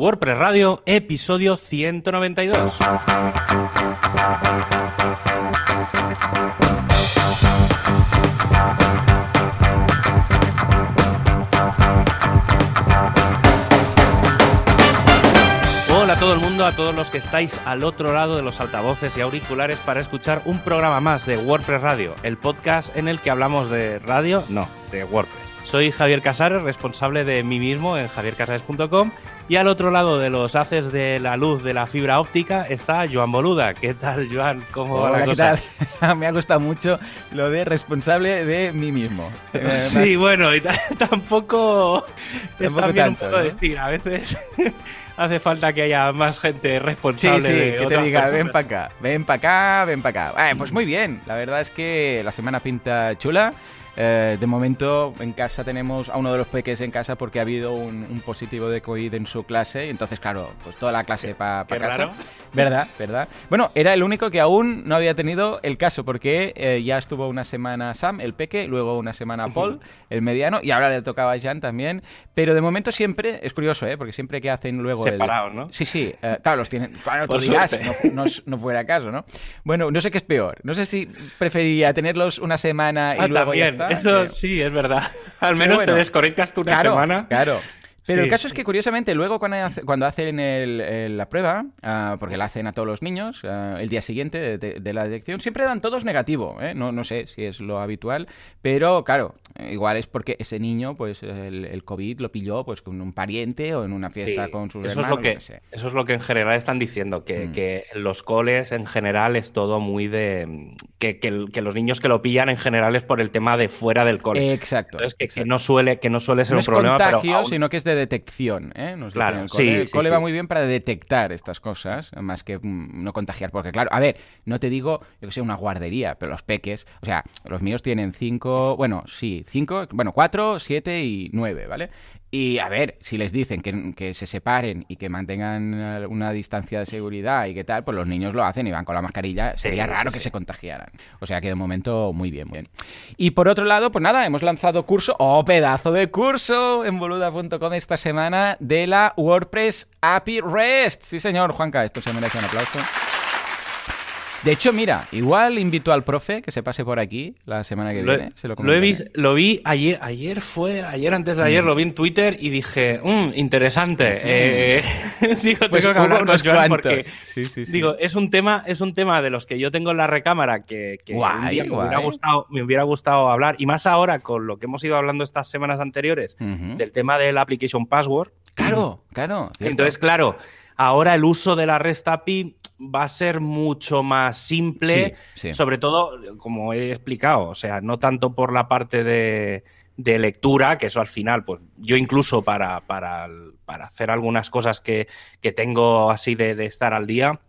WordPress Radio, episodio 192. Hola a todo el mundo, a todos los que estáis al otro lado de los altavoces y auriculares para escuchar un programa más de WordPress Radio, el podcast en el que hablamos de radio, no, de WordPress. Soy Javier Casares, responsable de mí mismo en javiercasares.com y al otro lado de los haces de la luz de la fibra óptica está Joan Boluda. ¿Qué tal, Joan? ¿Cómo va la Hola, ¿qué cosa? tal? Me ha gustado mucho lo de responsable de mí mismo. Sí, bueno, y ta- tampoco está bien un tanto, poco ¿no? decir. A veces hace falta que haya más gente Sí, responsable sí, de que te diga, personas. ven para acá, ven para acá, ven para acá. Eh, pues muy bien, la verdad es que la semana pinta chula. Eh, de momento en casa tenemos a uno de los peques en casa porque ha habido un, un positivo de COVID en su clase. y Entonces, claro, pues toda la clase para casa. raro. ¿Verdad? ¿Verdad? Bueno, era el único que aún no había tenido el caso porque eh, ya estuvo una semana Sam, el peque, luego una semana Paul, el mediano, y ahora le tocaba a Jan también. Pero de momento siempre, es curioso, ¿eh? Porque siempre que hacen luego... el- Separados, ¿no? Sí, sí, eh, claro, los tienen. Claro, tú dirás, no, no fuera caso, ¿no? Bueno, no sé qué es peor. No sé si preferiría tenerlos una semana y Ah, luego también. Eso que- sí, es verdad. Al menos bueno. te desconectas tú una claro, semana. Claro. Pero Sí. el caso es que, curiosamente, luego cuando, hace- cuando hacen el- el- la prueba, ah, porque la hacen a todos los niños, ah, el día siguiente de, de- de la detección, siempre dan todos negativo. ¿eh? No, no sé si es lo habitual, pero claro, igual es porque ese niño, pues el, el COVID lo pilló pues con un pariente o en una fiesta Sí, con sus eso es hermanos. lo que sé. eso es lo que en general están diciendo que, Mm. que los coles en general es todo muy de que, que los niños que lo pillan en general es por el tema de fuera del cole Exacto. Entonces, que, no suele que no suele ser no un es problema contagio, pero aún- sino que es de detección. ¿eh? Nos Claro, el cole. sí, el sí, cole va muy bien para detectar estas cosas, más que mm, no contagiar. Porque, claro, a ver, no te digo, yo que sé, una guardería, pero los peques, o sea, los míos tienen cinco, bueno, sí, cinco, bueno, cuatro, siete y nueve, ¿vale? Y a ver, si les dicen que, que se separen y que mantengan eh, una distancia de seguridad y qué tal, pues los niños lo hacen y van con la mascarilla. Sí, Sería raro sí. que se contagiaran. O sea que de momento muy bien, muy bien. Y por otro lado, pues nada, hemos lanzado curso, oh, pedazo de curso en boluda.com esta semana de la WordPress API REST. Sí, señor, Juanca, esto se merece un aplauso. De hecho, mira, igual invito al profe que se pase por aquí la semana que lo, viene. Se lo, lo he vis- lo vi ayer ayer fue ayer antes de ayer lo vi en Twitter y dije "Mm, interesante Eh, digo Pues tengo que hablar con Joan porque Sí, sí, sí. Digo, es un tema, es un tema de los que yo tengo en la recámara que, que Guay, un día me, hubiera gustado, me hubiera gustado hablar. Y más ahora con lo que hemos ido hablando estas semanas anteriores del tema del application password. Claro, claro. cierto. Entonces, claro, ahora el uso de la REST API va a ser mucho más simple, Sí, sí. sobre todo, como he explicado, o sea, no tanto por la parte de, de lectura, que eso al final, pues yo incluso para, para, para hacer algunas cosas que, que tengo así de, de estar al día,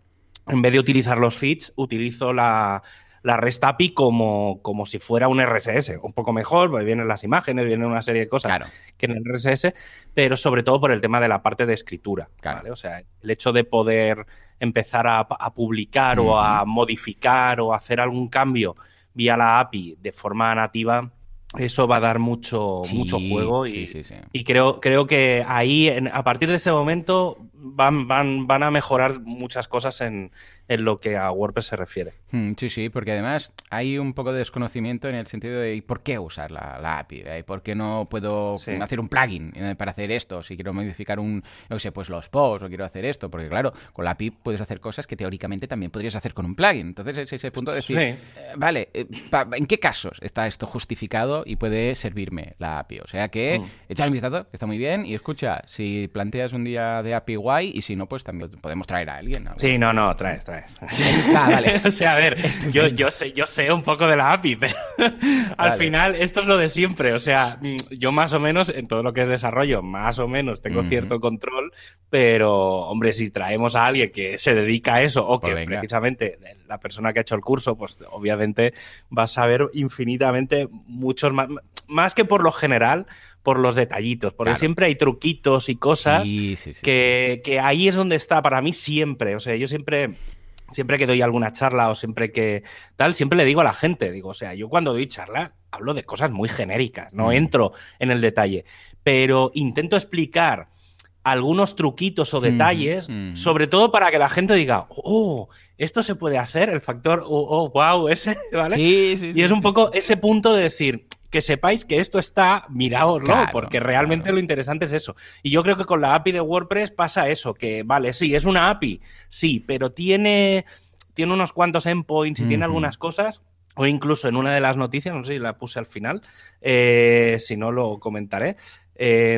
en vez de utilizar los feeds, utilizo la, la REST API como, como si fuera un RSS. Un poco mejor, porque vienen las imágenes, vienen una serie de cosas Claro. que en el RSS, pero sobre todo por el tema de la parte de escritura. Claro. ¿vale? O sea, el hecho de poder empezar a, a publicar o a modificar o hacer algún cambio vía la API de forma nativa, eso va a dar mucho, Sí, mucho juego y, sí, sí, sí. y creo, creo que ahí, en- a partir de ese momento, van, van, van a mejorar muchas cosas en, en lo que a WordPress se refiere. Mm, Sí, sí, porque además hay un poco de desconocimiento en el sentido de ¿y por qué usar la, la API? ¿eh? ¿Y por qué no puedo Sí. hacer un plugin eh, para hacer esto? Si quiero modificar un, no sé, pues los posts o quiero hacer esto, porque claro, con la API puedes hacer cosas que teóricamente también podrías hacer con un plugin. Entonces es ese punto de decir, Sí. eh, vale, eh, pa- ¿en qué casos está esto justificado y puede servirme la API? O sea que Mm. echar un vistazo, está muy bien, y escucha, si planteas un día de API guay, y si no, pues también podemos traer a alguien. ¿no? Sí, no, no, traes, traes. Ah, vale. o sea, a ver, yo, yo, sé, yo sé un poco de la API, pero al Vale. final esto es lo de siempre. O sea, yo más o menos en todo lo que es desarrollo, más o menos tengo cierto control, pero hombre, si traemos a alguien que se dedica a eso o Pues que venga. precisamente la persona que ha hecho el curso, pues obviamente va a saber infinitamente muchos más, más que por lo general, por los detallitos, porque Claro. siempre hay truquitos y cosas Sí, sí, sí, que, que ahí es donde está para mí siempre. O sea, yo siempre, siempre que doy alguna charla o siempre que tal, siempre le digo a la gente, digo, o sea, yo cuando doy charla hablo de cosas muy genéricas, no Mm. entro en el detalle, pero intento explicar algunos truquitos o detalles, ujú. sobre todo para que la gente diga, oh, esto se puede hacer, el factor, oh, oh, wow, ese, ¿vale? Sí, sí, y sí, es un poco ese punto de decir que sepáis que esto está, miraoslo, Claro, porque realmente claro. lo interesante es eso. Y yo creo que con la API de WordPress pasa eso, que vale, sí, es una API, sí, pero tiene, tiene unos cuantos endpoints y tiene algunas cosas. O incluso en una de las noticias, no sé si la puse al final, eh, si no lo comentaré, eh,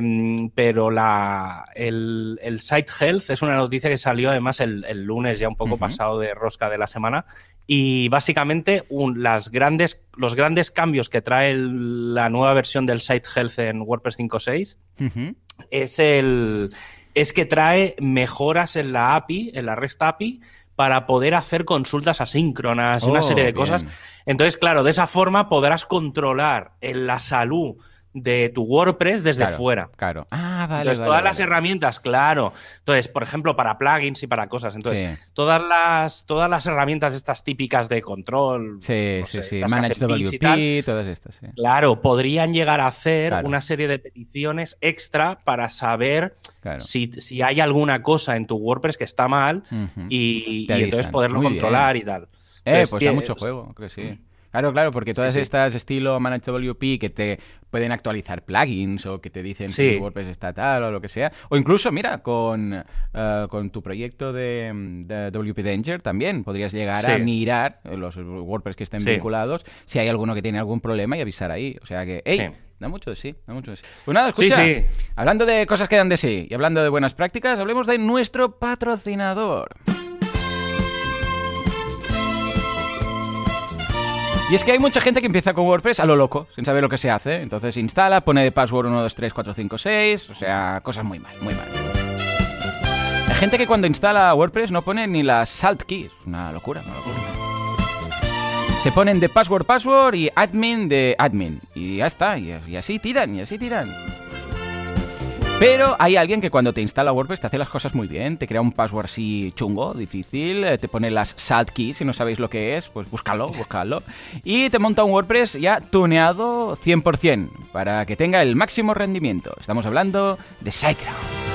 pero la, el, el Site Health es una noticia que salió además el, el lunes, ya un poco pasado de rosca de la semana. Y básicamente un- las grandes, los grandes cambios que trae el- la nueva versión del Site Health en WordPress 5.6 Ujú. es el es que trae mejoras en la API, en la REST API, para poder hacer consultas asíncronas y una Oh, serie de bien. cosas. Entonces, claro, de esa forma podrás controlar en la salud de tu WordPress desde Claro, fuera. Claro. Ah, vale. Entonces, vale, todas las herramientas, claro. Entonces, por ejemplo, para plugins y para cosas. Entonces, Sí. todas las todas las herramientas estas típicas de control, Sí, no sí, sé, sí. Manage bits y WP, tal, todas estas, sí. Claro, podrían llegar a hacer Claro. una serie de peticiones extra para saber Claro. si, si hay alguna cosa en tu WordPress que está mal y, entonces poderlo Muy controlar bien. y tal. Eh, pues da tiene- mucho juego, creo que sí. Claro, claro, porque todas sí. estas estilo Manage WP que te pueden actualizar plugins o que te dicen Sí. si WordPress está tal o lo que sea. O incluso, mira, con, eh, con tu proyecto de, de WP Danger también podrías llegar a Sí. mirar los WordPress que estén Sí. vinculados si hay alguno que tiene algún problema y avisar ahí. O sea que, ¡ey! Sí. Da mucho de sí, da mucho de sí. Pues nada, Sí, escucha. sí. Hablando de cosas que dan de sí y hablando de buenas prácticas, hablemos de nuestro patrocinador. Y es que hay mucha gente que empieza con WordPress a lo loco, sin saber lo que se hace. Entonces instala, pone de password 1, 2, 3, 4, 5, 6. O sea, cosas muy mal, muy mal. Hay gente que cuando instala WordPress no pone ni las salt keys. Una locura, una locura. Se ponen de password, password y admin de admin. Y ya está, y así tiran, y así tiran. Pero hay alguien que cuando te instala WordPress te hace las cosas muy bien, te crea un password así chungo, difícil, eh, te pone las salt keys, si no sabéis lo que es, pues búscalo, búscalo, y te monta un WordPress ya tuneado 100% para que tenga el máximo rendimiento. Estamos hablando de SiteGround.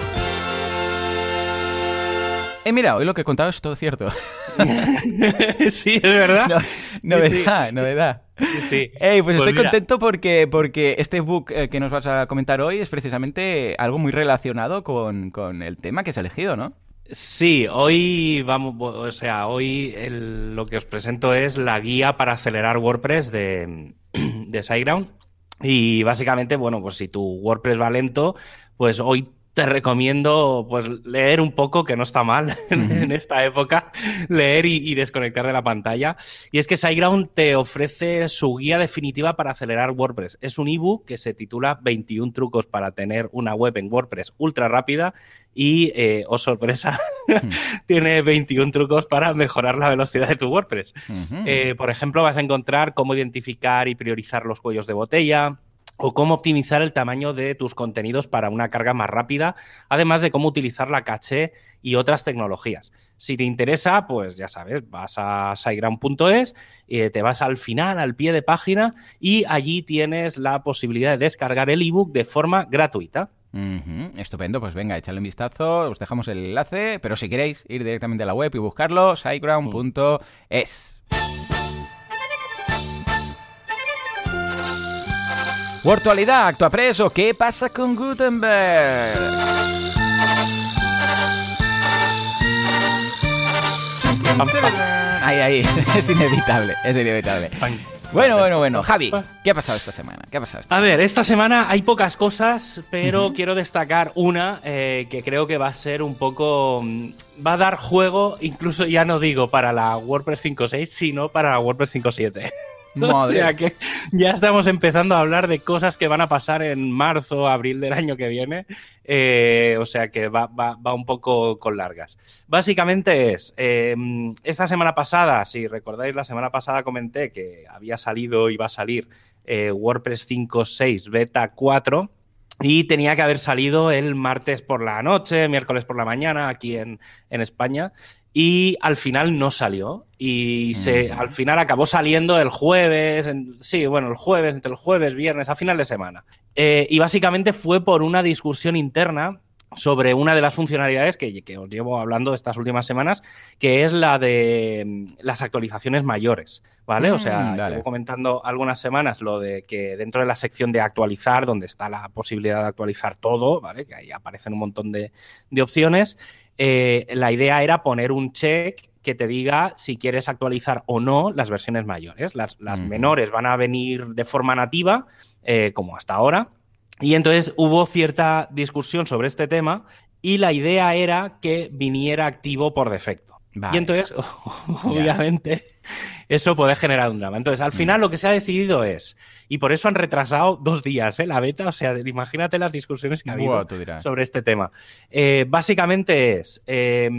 Eh, mira, hoy lo que he contado es todo cierto. sí, es verdad. No, Sí, sí. novedad, novedad. Sí, sí. Ey, pues, estoy mira, contento porque, porque este book eh, que nos vas a comentar hoy es precisamente algo muy relacionado con, con el tema que has elegido, ¿no? Sí, hoy vamos, o sea, hoy el- lo que os presento es la guía para acelerar WordPress de, de SiteGround. Y básicamente, bueno, pues si tu WordPress va lento, pues hoy te recomiendo pues leer un poco, que no está mal en, esta época, leer y, y desconectar de la pantalla. Y es que SiteGround te ofrece su guía definitiva para acelerar WordPress. Es un ebook que se titula 21 trucos para tener una web en WordPress ultra rápida y, eh, oh sorpresa, tiene 21 trucos para mejorar la velocidad de tu WordPress. Eh, por ejemplo, vas a encontrar cómo identificar y priorizar los cuellos de botella o cómo optimizar el tamaño de tus contenidos para una carga más rápida, además de cómo utilizar la caché y otras tecnologías. Si te interesa, pues ya sabes, vas a siteground.es, eh, te vas al final, al pie de página, y allí tienes la posibilidad de descargar el ebook de forma gratuita. Ujú, Estupendo, pues venga, echadle un vistazo, os dejamos el enlace, pero si queréis ir directamente a la web y buscarlo, siteground.es. Virtualidad, actuapreso, ¿qué pasa con Gutenberg? Ahí, ahí, es inevitable, es inevitable. Bueno, bueno, bueno. Javi, ¿qué ha pasado esta semana? ¿Qué ha pasado esta A ver, esta semana hay pocas cosas, pero quiero destacar una eh, que creo que va a ser un poco. mm, Va a dar juego, incluso ya no digo para la WordPress 5.6, sino para la WordPress 5.7. o Madre. sea que ya estamos empezando a hablar de cosas que van a pasar en marzo, abril del año que viene. Eh, o sea que va, va- va un poco con largas. Básicamente es, eh, esta semana pasada, si recordáis, la semana pasada comenté que había salido y va a salir eh, WordPress 5.6 Beta 4 y tenía que haber salido el martes por la noche, miércoles por la mañana aquí en, en España. Y al final no salió. Y se, al final acabó saliendo el jueves, en- sí, bueno, el jueves, entre el jueves, viernes, a final de semana. Eh, y básicamente fue por una discusión interna sobre una de las funcionalidades que, que, os llevo hablando estas últimas semanas, que es la de mm, las actualizaciones mayores, ¿vale? Mm, o sea, llevo comentando algunas semanas lo de que dentro de la sección de actualizar, donde está la posibilidad de actualizar todo, ¿vale? Que ahí aparecen un montón de, de opciones, eh, la idea era poner un check que te diga si quieres actualizar o no las versiones mayores. Las, menores van a venir de forma nativa, eh, como hasta ahora, y entonces hubo cierta discusión sobre este tema y la idea era que viniera activo por defecto. Vale. Y entonces, obviamente, eso puede generar un drama. Entonces, al Mm. final lo que se ha decidido es, y por eso han retrasado dos días ¿eh? la beta, o sea, imagínate las discusiones que ha habido dirás. sobre este tema. Eh, básicamente es, eh,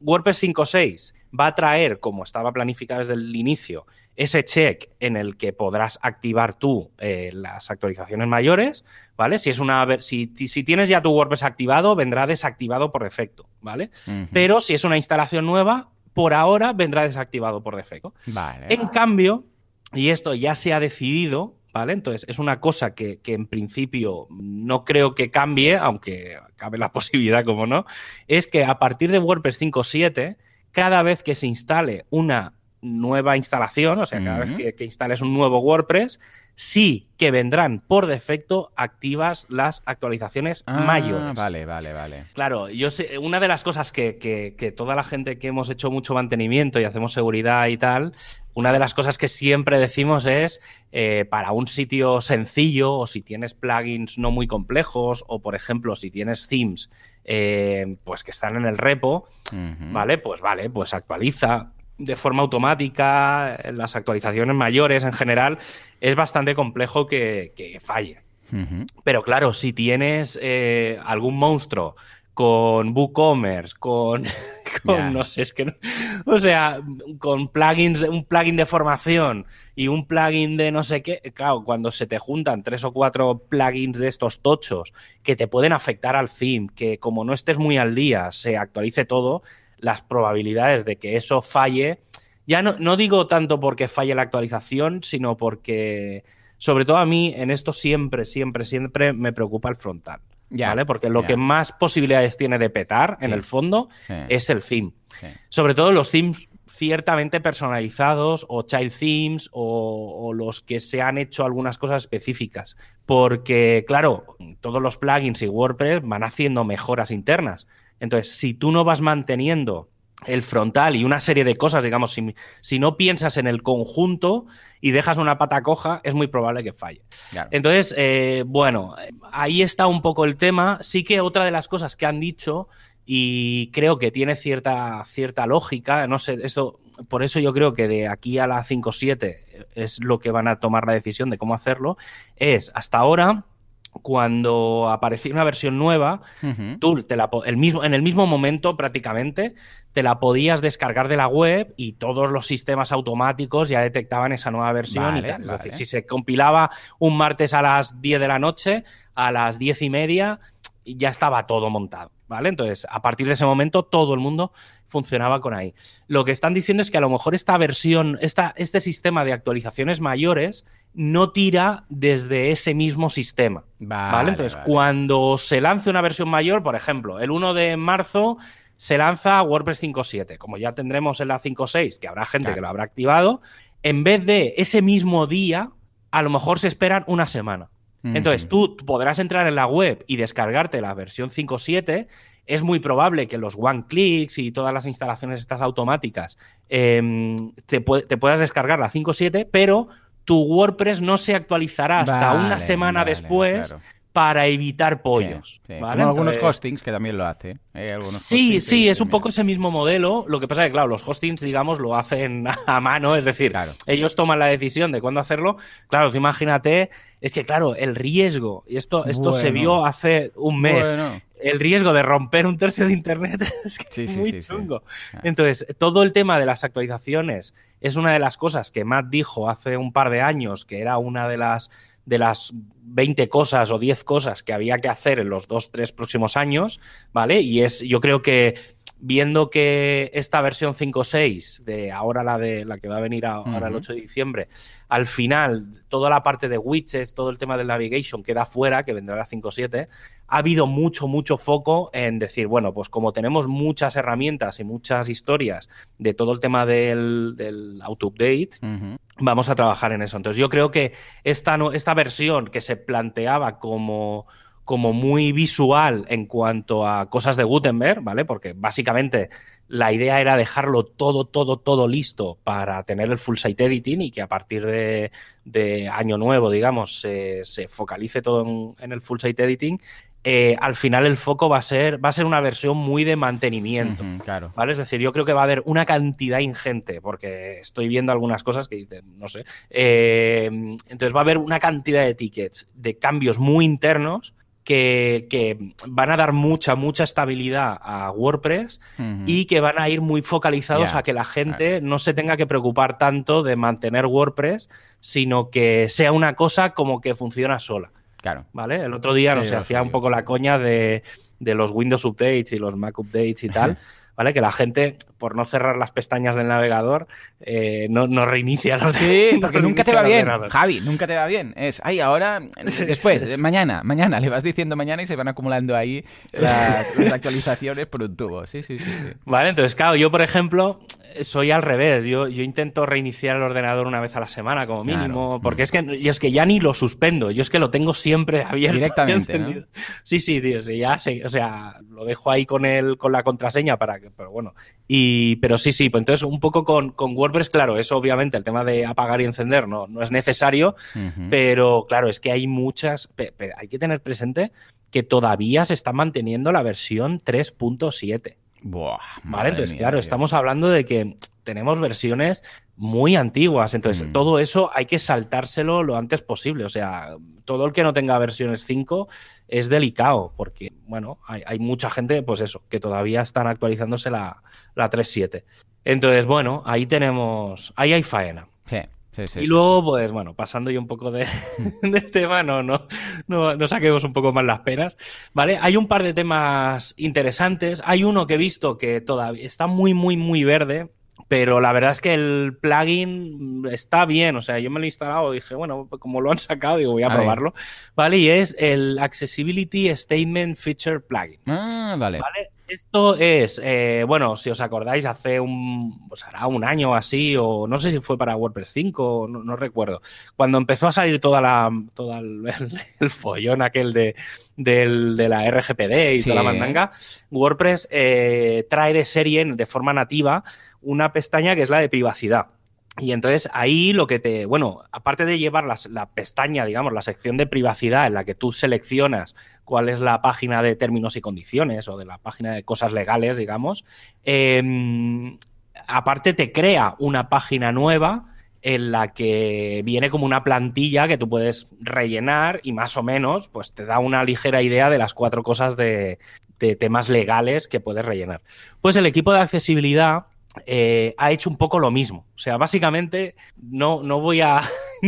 WordPress 5.6 va a traer, como estaba planificado desde el inicio, ese check en el que podrás activar tú eh, las actualizaciones mayores, ¿vale? Si es una si, si- tienes ya tu WordPress activado, vendrá desactivado por defecto, ¿vale? Pero si es una instalación nueva, por ahora vendrá desactivado por defecto. Vale. En cambio, y esto ya se ha decidido, ¿vale? Entonces, es una cosa que, que en principio no creo que cambie, aunque cabe la posibilidad, como no, es que a partir de WordPress 5.7, cada vez que se instale una nueva instalación, o sea, cada vez que, que instales un nuevo WordPress, sí que vendrán por defecto activas las actualizaciones Ah, mayores. Vale, vale, vale. Claro, yo sé, una de las cosas que, que- que toda la gente que hemos hecho mucho mantenimiento y hacemos seguridad y tal, una de las cosas que siempre decimos es eh, para un sitio sencillo o si tienes plugins no muy complejos o por ejemplo si tienes themes eh, pues que están en el repo. ¿vale? Pues vale, pues actualiza de forma automática las actualizaciones mayores en general es bastante complejo que- que falle. Pero claro, si tienes eh, algún monstruo con WooCommerce, con, con no sé, es que no- o sea, con plugins, un plugin de formación y un plugin de no sé qué, claro, cuando se te juntan tres o cuatro plugins de estos tochos que te pueden afectar al theme, que como no estés muy al día, se actualice todo, las probabilidades de que eso falle, ya no, no digo tanto porque falle la actualización, sino porque, sobre todo a mí, en esto siempre, siempre, siempre me preocupa el frontal. Ya, ¿Vale? Porque lo ya. que más posibilidades tiene de petar, en el fondo, Sí, es el theme. sí. Sobre todo los themes ciertamente personalizados o child themes o, o los que se han hecho algunas cosas específicas. Porque, claro, todos los plugins y WordPress van haciendo mejoras internas. Entonces, si tú no vas manteniendo el frontal y una serie de cosas, digamos, si, si no piensas en el conjunto y dejas una pata coja, es muy probable que falle. Claro. Entonces, eh, bueno, ahí está un poco el tema. Sí que otra de las cosas que han dicho, y creo que tiene cierta, cierta lógica, no sé, esto, por eso yo creo que de aquí a la 5.7 es lo que van a tomar la decisión de cómo hacerlo, es hasta ahora, cuando aparecía una versión nueva, tú te la, el mismo, en el mismo momento prácticamente te la podías descargar de la web y todos los sistemas automáticos ya detectaban esa nueva versión Vale, y tal. Es vale. decir, si se compilaba un martes a las 10 de la noche, a las 10 y media ya estaba todo montado. ¿Vale? Entonces, a partir de ese momento, todo el mundo funcionaba con ahí. Lo que están diciendo es que a lo mejor esta versión, esta, este sistema de actualizaciones mayores no tira desde ese mismo sistema. Vale, ¿Vale? Entonces, vale. cuando se lance una versión mayor, por ejemplo, el 1 de marzo se lanza WordPress 5.7. Como ya tendremos en la 5.6, que habrá gente Claro. que lo habrá activado, en vez de ese mismo día, a lo mejor se esperan una semana. Entonces, tú podrás entrar en la web y descargarte la versión 5.7. Es muy probable que los one clicks y todas las instalaciones estas automáticas em, te, te puedas descargar la 5.7, pero tu WordPress no se actualizará hasta Vale, una semana vale, después claro. para evitar pollos. Sí, sí. ¿vale? Como algunos hostings que también lo hacen. ¿eh? Algunos Sí, sí, es un poco ese mismo modelo. Lo que pasa es que, claro, los hostings, digamos, lo hacen a mano, es decir, Claro. ellos toman la decisión de cuándo hacerlo. Claro, tú imagínate, es que, claro, el riesgo, y esto, esto se vio hace un mes, Bueno, el riesgo de romper un tercio de Internet es que Sí, es sí, muy sí, sí. chungo. Ah. Entonces, todo el tema de las actualizaciones es una de las cosas que Matt dijo hace un par de años, que era una de las de las 20 cosas o 10 cosas que había que hacer en los dos, tres próximos años, ¿vale? Y es, yo creo que viendo que esta versión 5.6, de ahora la de la que va a venir ahora el 8 de diciembre, al final toda la parte de widgets, todo el tema del navigation queda fuera, que vendrá la 5.7, ha habido mucho, mucho foco en decir, bueno, pues como tenemos muchas herramientas y muchas historias de todo el tema del, del auto-update, vamos a trabajar en eso. Entonces yo creo que esta, esta versión que se planteaba como como muy visual en cuanto a cosas de Gutenberg, ¿vale? Porque básicamente la idea era dejarlo todo, todo, todo listo para tener el full site editing y que a partir de, año nuevo, digamos, se, focalice todo en, el full site editing. Eh, al final el foco va a ser va a ser una versión muy de mantenimiento, claro. ¿vale? Es decir, yo creo que va a haber una cantidad ingente, porque estoy viendo algunas cosas que dicen, no sé. Eh, entonces va a haber una cantidad de tickets de cambios muy internos que, van a dar mucha, mucha estabilidad a WordPress y que van a ir muy focalizados a que la gente no se tenga que preocupar tanto de mantener WordPress, sino que sea una cosa como que funciona sola. Claro. ¿Vale? El otro día, no sé, hacía un poco la coña de, de los Windows Updates y los Mac Updates y tal. ¿Vale? Que la gente, por no cerrar las pestañas del navegador, eh, no, no, reinicia los Sí, porque nunca te va bien, Javi, nunca te va bien. Es, ay, ahora, después, mañana, mañana, le vas diciendo mañana y se van acumulando ahí las, actualizaciones por un tubo. Sí, sí, sí, sí, Vale, entonces, claro, yo, por ejemplo, soy al revés. Yo, yo intento reiniciar el ordenador una vez a la semana, como mínimo, porque es que, es que ya ni lo suspendo, yo es que lo tengo siempre abierto. Directamente, Sí, sí, tío, ya sé, o sea, lo dejo ahí con, el, con la contraseña para que, pero bueno. Y, pero sí, sí, pues entonces un poco con, con WordPress, claro, eso obviamente el tema de apagar y encender no, no es necesario, pero claro, es que hay muchas, hay que tener presente que todavía se está manteniendo la versión 3.7. Buah, vale, entonces, claro, estamos hablando de que tenemos versiones muy antiguas. Entonces, mm. todo eso hay que saltárselo lo antes posible. O sea, todo el que no tenga versiones 5 es delicado, porque, bueno, hay, mucha gente, pues eso, que todavía están actualizándose la, la 3.7. Entonces, bueno, ahí tenemos, ahí hay faena. Sí y luego, pues bueno, pasando yo un poco de, de tema, no, no, no, saquemos un poco más las penas, ¿vale? Hay un par de temas interesantes. Hay uno que he visto que todavía está muy, muy, muy verde, pero la verdad es que el plugin está bien, o sea, yo me lo he instalado y dije, bueno, como lo han sacado, digo, voy a, probarlo, ¿vale? Y es el Accessibility Statement Feature Plugin. Ah, vale. ¿Vale? Esto es, eh, bueno, si os acordáis, hace un, pues hará un año así, o no sé si fue para WordPress 5, no, no recuerdo, cuando empezó a salir toda la, todo el, follón aquel de, de la RGPD y toda la mandanga, WordPress eh, trae de serie de forma nativa una pestaña que es la de privacidad. Y entonces ahí lo que te, bueno, aparte de llevar la, pestaña, digamos, la sección de privacidad en la que tú seleccionas cuál es la página de términos y condiciones o de la página de cosas legales, digamos, em, aparte te crea una página nueva en la que viene como una plantilla que tú puedes rellenar y más o menos pues te da una ligera idea de las cuatro cosas de temas legales que puedes rellenar. Pues el equipo de accesibilidad eh, ha hecho un poco lo mismo. O sea, básicamente, no, no voy a.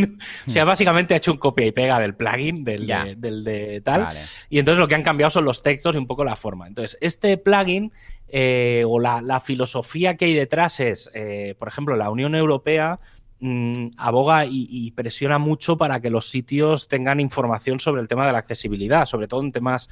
o sea, básicamente ha hecho un copia y pega del plugin, del, de, del de tal. Y entonces lo que han cambiado son los textos y un poco la forma. Entonces, este plugin eh, o la, filosofía que hay detrás es, eh, por ejemplo, la Unión Europea. Mm, aboga y, presiona mucho para que los sitios tengan información sobre el tema de la accesibilidad, sobre todo en temas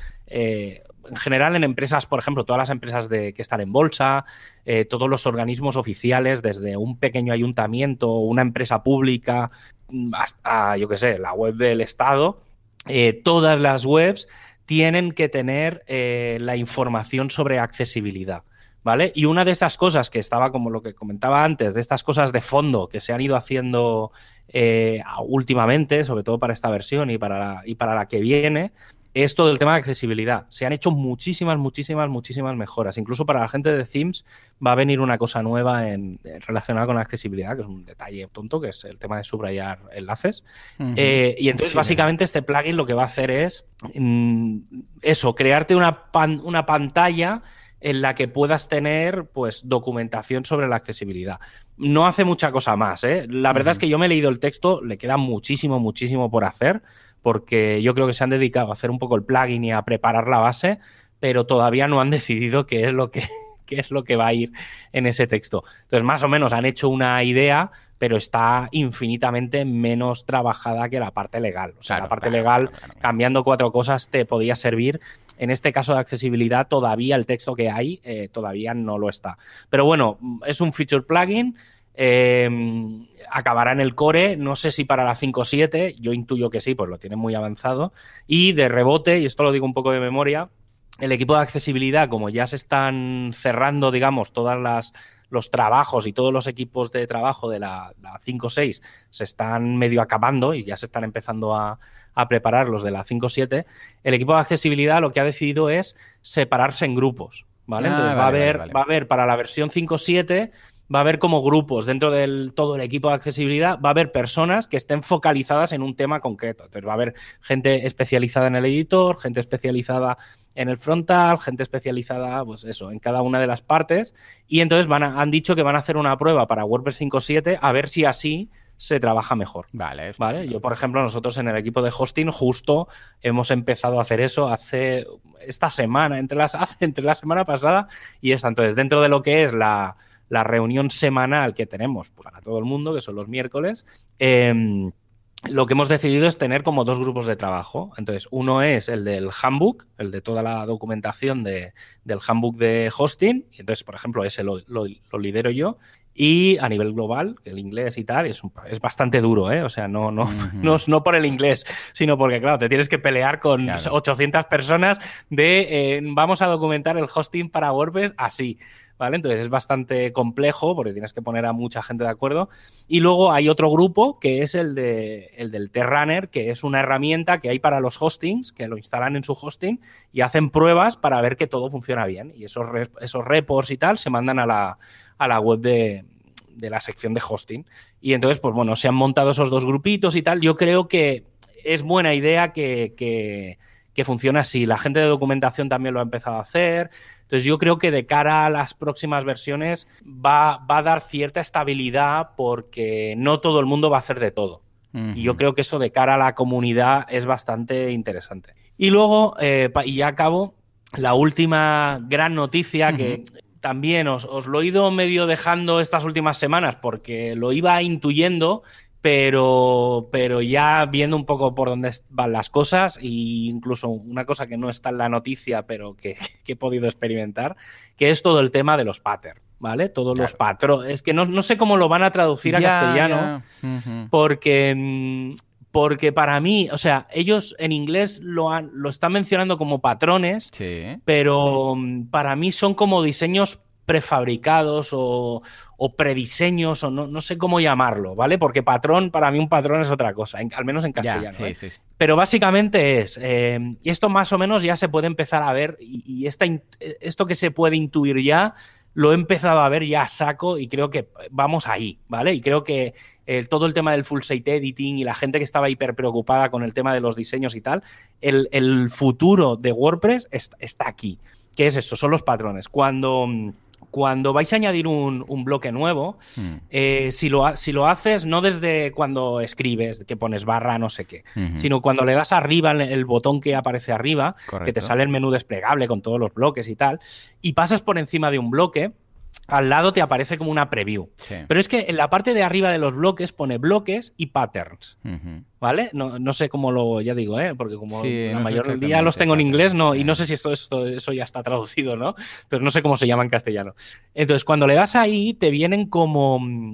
en general en empresas, por ejemplo, todas las empresas que están en bolsa, eh, todos los organismos oficiales, desde un pequeño ayuntamiento, una empresa pública, mm, hasta, yo qué sé, la web del Estado, eh, todas las webs tienen que tener eh, la información sobre accesibilidad. ¿Vale? Y una de estas cosas que estaba, como lo que comentaba antes, de estas cosas de fondo que se han ido haciendo últimamente, sobre todo para esta versión y para y para la que viene, es todo el tema de accesibilidad. Se han hecho muchísimas, muchísimas, muchísimas mejoras. Incluso para la gente de Themes va a venir una cosa nueva en, relacionada con la accesibilidad, que es un detalle tonto, que es el tema de subrayar enlaces. Eh, y entonces, básicamente, este plugin lo que va a hacer es mm, eso, crearte una, una pantalla en la que puedas tener pues documentación sobre la accesibilidad. No hace mucha cosa más, ¿eh? La verdad es que yo me he leído el texto, le queda muchísimo, muchísimo por hacer porque yo creo que se han dedicado a hacer un poco el plugin y a preparar la base, pero todavía no han decidido qué es lo que, qué es lo que va a ir en ese texto. Entonces, más o menos han hecho una idea, pero está infinitamente menos trabajada que la parte legal. O sea, la parte legal, cambiando cuatro cosas, te podía servir. En este caso de accesibilidad, todavía el texto que hay eh, todavía no lo está. Pero bueno, es un feature plugin. Eh, acabará en el core, no sé si para la 5.7, yo intuyo que sí, pues lo tiene muy avanzado. Y de rebote, y esto lo digo un poco de memoria, el equipo de accesibilidad, como ya se están cerrando, digamos, todas las los trabajos y todos los equipos de trabajo de la, la 5.6 se están medio acabando y ya se están empezando a, preparar los de la 5.7, el equipo de accesibilidad lo que ha decidido es separarse en grupos. ¿vale? Ah, Entonces va, a haber, va a haber para la versión 5.7 va a haber como grupos dentro del todo el equipo de accesibilidad, va a haber personas que estén focalizadas en un tema concreto. Entonces va a haber gente especializada en el editor, gente especializada en el frontal, gente especializada, pues eso, en cada una de las partes. Y entonces van han dicho que van a hacer una prueba para WordPress 5.7 a ver si así se trabaja mejor. Vale, vale. Yo, por ejemplo, nosotros en el equipo de hosting justo hemos empezado a hacer eso hace esta semana, entre las, entre la semana pasada y esta. Entonces, dentro de lo que es la, la reunión semanal que tenemos pues, para todo el mundo, que son los miércoles, em, lo que hemos decidido es tener como dos grupos de trabajo. Entonces, uno es el del handbook, el de toda la documentación de, del handbook de hosting. Entonces, por ejemplo, ese lo, lidero yo. Y a nivel global, el inglés y tal, es, es bastante duro, ¿eh? O sea, no, no, no, no, por el inglés, sino porque, claro, te tienes que pelear con 800 personas de eh, vamos a documentar el hosting para WordPress así. ¿Vale? Entonces es bastante complejo porque tienes que poner a mucha gente de acuerdo. Y luego hay otro grupo que es el, de, el del Terrunner, que es una herramienta que hay para los hostings, que lo instalan en su hosting y hacen pruebas para ver que todo funciona bien. Y esos, esos reports y tal se mandan a la, a la web de, de la sección de hosting. Y entonces, pues bueno, se han montado esos dos grupitos y tal. Yo creo que es buena idea que, que, que funcione así. La gente de documentación también lo ha empezado a hacer. Entonces yo creo que de cara a las próximas versiones va, a dar cierta estabilidad porque no todo el mundo va a hacer de todo. Y yo creo que eso de cara a la comunidad es bastante interesante. Y luego, eh, y ya acabo, la última gran noticia que también os, os, lo he ido medio dejando estas últimas semanas porque lo iba intuyendo, pero, pero ya viendo un poco por dónde van las cosas, e incluso una cosa que no está en la noticia, pero que, he podido experimentar, que es todo el tema de los patterns. ¿Vale? Todos los patrones. Es que no, sé cómo lo van a traducir a castellano, porque, porque para mí, o sea, ellos en inglés lo, han, lo están mencionando como patrones, pero para mí son como diseños prefabricados o, o prediseños, o no, no, sé cómo llamarlo, ¿vale? Porque patrón, para mí un patrón es otra cosa, al menos en castellano. ¿eh? Pero básicamente es, eh, y esto más o menos ya se puede empezar a ver, y, esto que se puede intuir ya, lo he empezado a ver ya a saco y creo que vamos ahí, ¿vale? Y creo que todo el tema del full site editing y la gente que estaba hiper preocupada con el tema de los diseños y tal, el, futuro de WordPress está, está aquí. ¿Qué es eso? Son los patrones. Cuando cuando vais a añadir un, bloque nuevo, hmm. eh, si, lo, si lo haces no desde cuando escribes, que pones barra no sé qué, sino cuando le das arriba el, botón que aparece arriba, que te sale el menú desplegable con todos los bloques y tal, y pasas por encima de un bloque, al lado te aparece como una preview. Pero es que en la parte de arriba de los bloques pone bloques y patterns. ¿Vale? No, sé cómo lo, ya digo, ¿eh? porque como la mayoría los tengo en inglés no, y no sé si esto, esto, eso ya está traducido, ¿no? Entonces no sé cómo se llama en castellano. Entonces cuando le das ahí te vienen como mm,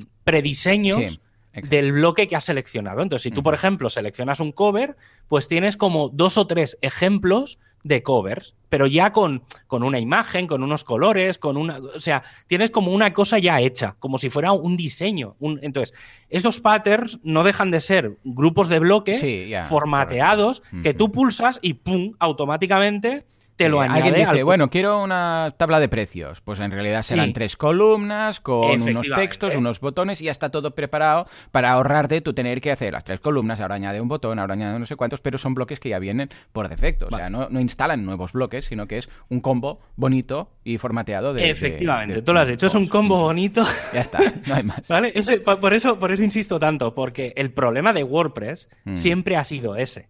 del bloque que has seleccionado. Entonces, si tú, por ejemplo, seleccionas un cover, pues tienes como dos o tres ejemplos de covers, pero ya con, con, una imagen, con unos colores, con una. O sea, tienes como una cosa ya hecha, como si fuera un diseño. Un, entonces, estos patterns no dejan de ser grupos de bloques formateados que tú pulsas y ¡pum! automáticamente te lo añade. Alguien dice, bueno, quiero una tabla de precios. Pues en realidad serán tres columnas con unos textos, unos botones y ya está todo preparado para ahorrarte tú tener que hacer las tres columnas. Ahora añade un botón, ahora añade no sé cuántos, pero son bloques que ya vienen por defecto. O sea, no, instalan nuevos bloques, sino que es un combo bonito y formateado de. Efectivamente, tú lo has hecho. Es un combo bonito. Ya está, no hay más. ¿Vale? por, eso, por eso insisto tanto, porque el problema de WordPress mm. siempre ha sido ese.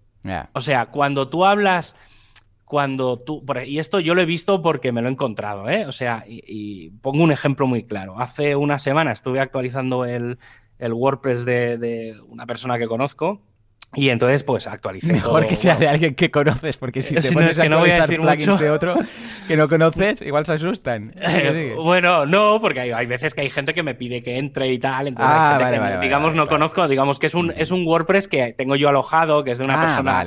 O sea, cuando tú hablas cuando tú. Y esto yo lo he visto porque me lo he encontrado, ¿eh? O sea, y, pongo un ejemplo muy claro. Hace una semana estuve actualizando el, el WordPress de, de, una persona que conozco y entonces, pues actualicé. Mejor que sea de alguien que conoces, porque si te pones a actualizar plugins de otro que no conoces, igual se asustan. bueno, no, porque hay, veces que hay gente que me pide que entre y tal. Entonces, hay ah, gente que, digamos, no conozco. Digamos que es un, es un WordPress que tengo yo alojado, que es de una ah, persona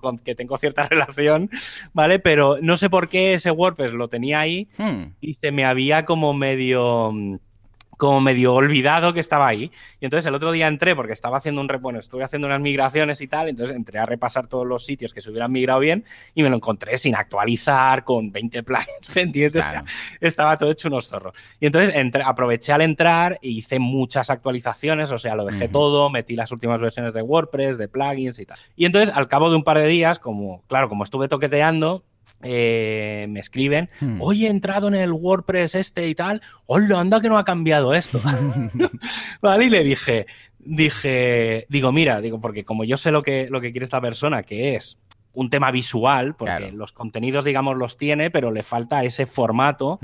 con que tengo cierta relación, ¿vale? Pero no sé por qué ese WordPress lo tenía ahí hmm. y se me había como medio como medio olvidado que estaba ahí. Y entonces el otro día entré porque estaba haciendo un bueno, estuve haciendo unas migraciones y tal, entonces entré a repasar todos los sitios que se hubieran migrado bien y me lo encontré sin actualizar, con 20 plugins pendientes, estaba todo hecho unos zorros. Y entonces aproveché al entrar e hice muchas actualizaciones, o sea, lo dejé todo, metí las últimas versiones de WordPress, de plugins y tal. Y entonces al cabo de un par de días, como claro, como estuve toqueteando, eh, me escriben, hmm. hoy he entrado en el WordPress este y tal, hola, anda que no ha cambiado esto. vale, y le dije, dije, digo, mira, digo, porque como yo sé lo que, lo que quiere esta persona, que es un tema visual, porque los contenidos, digamos, los tiene, pero le falta ese formato.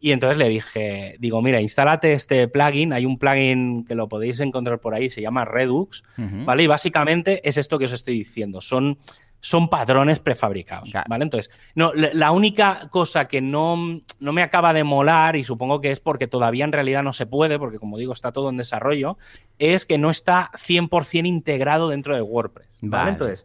Y entonces le dije, digo, mira, instálate este plugin, hay un plugin que lo podéis encontrar por ahí, se llama Redux, ¿vale? Y básicamente es esto que os estoy diciendo, son son patrones prefabricados, ¿vale? Entonces, no, la única cosa que no, no, me acaba de molar, y supongo que es porque todavía en realidad no se puede, porque como digo, está todo en desarrollo, es que no está 100% integrado dentro de WordPress, ¿vale? Entonces,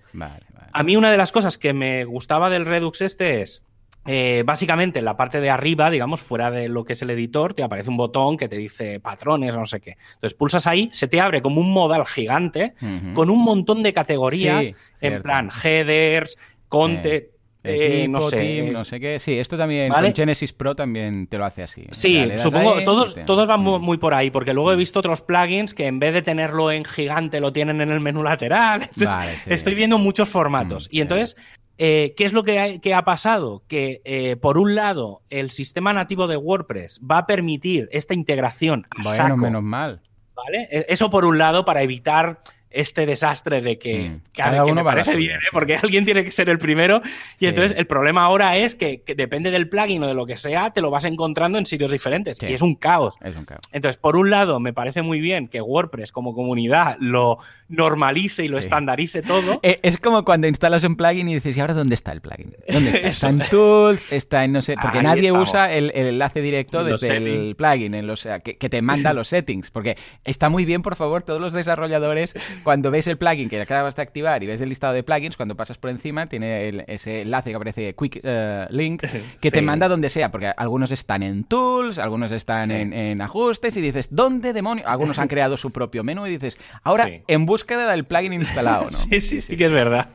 a mí una de las cosas que me gustaba del Redux este es eh, básicamente en la parte de arriba, digamos, fuera de lo que es el editor, te aparece un botón que te dice patrones o no sé qué. Entonces pulsas ahí, se te abre como un modal gigante con un montón de categorías, en plan headers, content. Eh, no sé. no sé qué. Sí, esto también con Genesis Pro también te lo hace así. Sí, supongo, todos, todos van mm. muy, por ahí, porque luego he mm. visto otros plugins que en vez de tenerlo en gigante lo tienen en el menú lateral. estoy viendo muchos formatos. Mm, y entonces, eh, ¿Qué es lo que ha, pasado? Que, eh, por un lado, el sistema nativo de WordPress va a permitir esta integración a bueno, menos mal. ¿Vale? E, eso por un lado, para evitar este desastre de que, mm. cada, uno me parece bien, ¿eh? porque alguien tiene que ser el primero. Y entonces el problema ahora es que, depende del plugin o de lo que sea, te lo vas encontrando en sitios diferentes. Y es un caos. Es un caos. Entonces, por un lado, me parece muy bien que WordPress como comunidad lo normalice y lo estandarice todo. Eh, es como cuando instalas un plugin y dices, ¿y ahora dónde está el plugin? ¿Dónde está? está en Tools, está en no sé. Porque nadie usa el, enlace directo desde el plugin, en los, que, que te manda los settings. Porque está muy bien, por favor, todos los desarrolladores cuando ves el plugin que acabas de activar y ves el listado de plugins, cuando pasas por encima tiene ese enlace que aparece Quick eh, Link que te manda donde sea, porque algunos están en Tools, algunos están en, ajustes y dices, ¿dónde demonios? Algunos han creado su propio menú y dices, ahora en búsqueda del plugin instalado, ¿no? sí, sí, sí, que es verdad.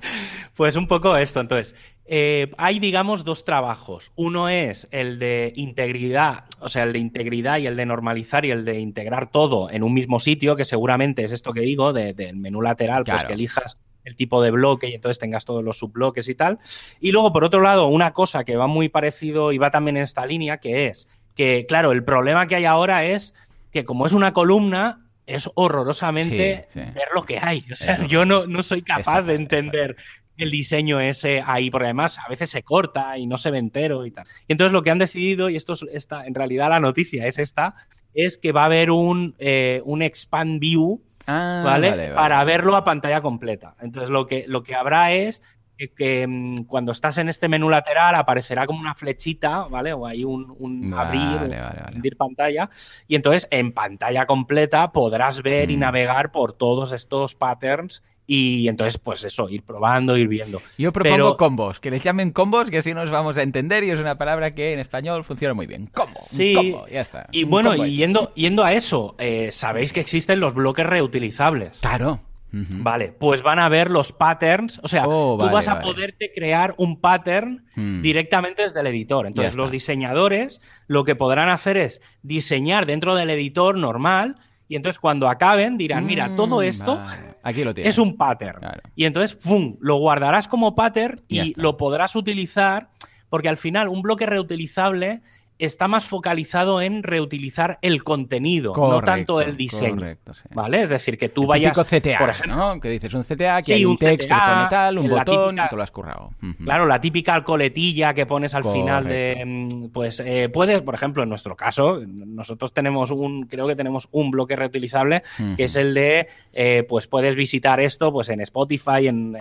Pues un poco esto, entonces. Eh, hay, digamos, dos trabajos. Uno es el de integridad, o sea, el de integridad y el de normalizar y el de integrar todo en un mismo sitio, que seguramente es esto que digo, del menú lateral, pues que elijas el tipo de bloque y entonces tengas todos los subbloques y tal. Y luego, por otro lado, una cosa que va muy parecido y va también en esta línea, que es que, claro, el problema que hay ahora es que como es una columna, es horrorosamente ver lo que hay. O sea, yo no, no soy capaz de entender el diseño ese ahí, porque además a veces se corta y no se ve entero y tal. Y entonces lo que han decidido, y esto es en realidad la noticia es esta, es que va a haber un, eh, un expand view, ah, ¿vale? Para verlo a pantalla completa. Entonces lo que, lo que habrá es que, mm, cuando estás en este menú lateral aparecerá como una flechita, ¿vale? O hay un, abrir, abrir pantalla. Y entonces en pantalla completa podrás ver y mm. navegar por todos estos patterns y entonces, pues eso, ir probando, ir viendo. Yo propongo combos, que les llamen combos, que así nos vamos a entender y es una palabra que en español funciona muy bien. Combo, sí. combo, ya está. Y bueno, y yendo, yendo a eso, eh, sabéis que existen los bloques reutilizables. Claro. Vale, pues van a ver los patterns, o sea, oh, tú vas a poderte crear un pattern mm. directamente desde el editor. Entonces, los diseñadores lo que podrán hacer es diseñar dentro del editor normal y entonces cuando acaben dirán, mira, todo mm, esto Aquí lo es un pattern. Y entonces, ¡fum!, lo guardarás como pattern y lo podrás utilizar porque al final un bloque reutilizable está más focalizado en reutilizar el contenido, no tanto el diseño. ¿Vale? Es decir, que tú vayas. CTA, por ejemplo, ¿no? Que dices un CTA, que hay un, texto, pone tal, un botón y te lo has currado. Claro, la típica coletilla que pones al final de. Mm, pues eh, puedes, por ejemplo, en nuestro caso, nosotros tenemos un, creo que tenemos un bloque reutilizable, que es el de, eh, pues puedes visitar esto pues en Spotify, en,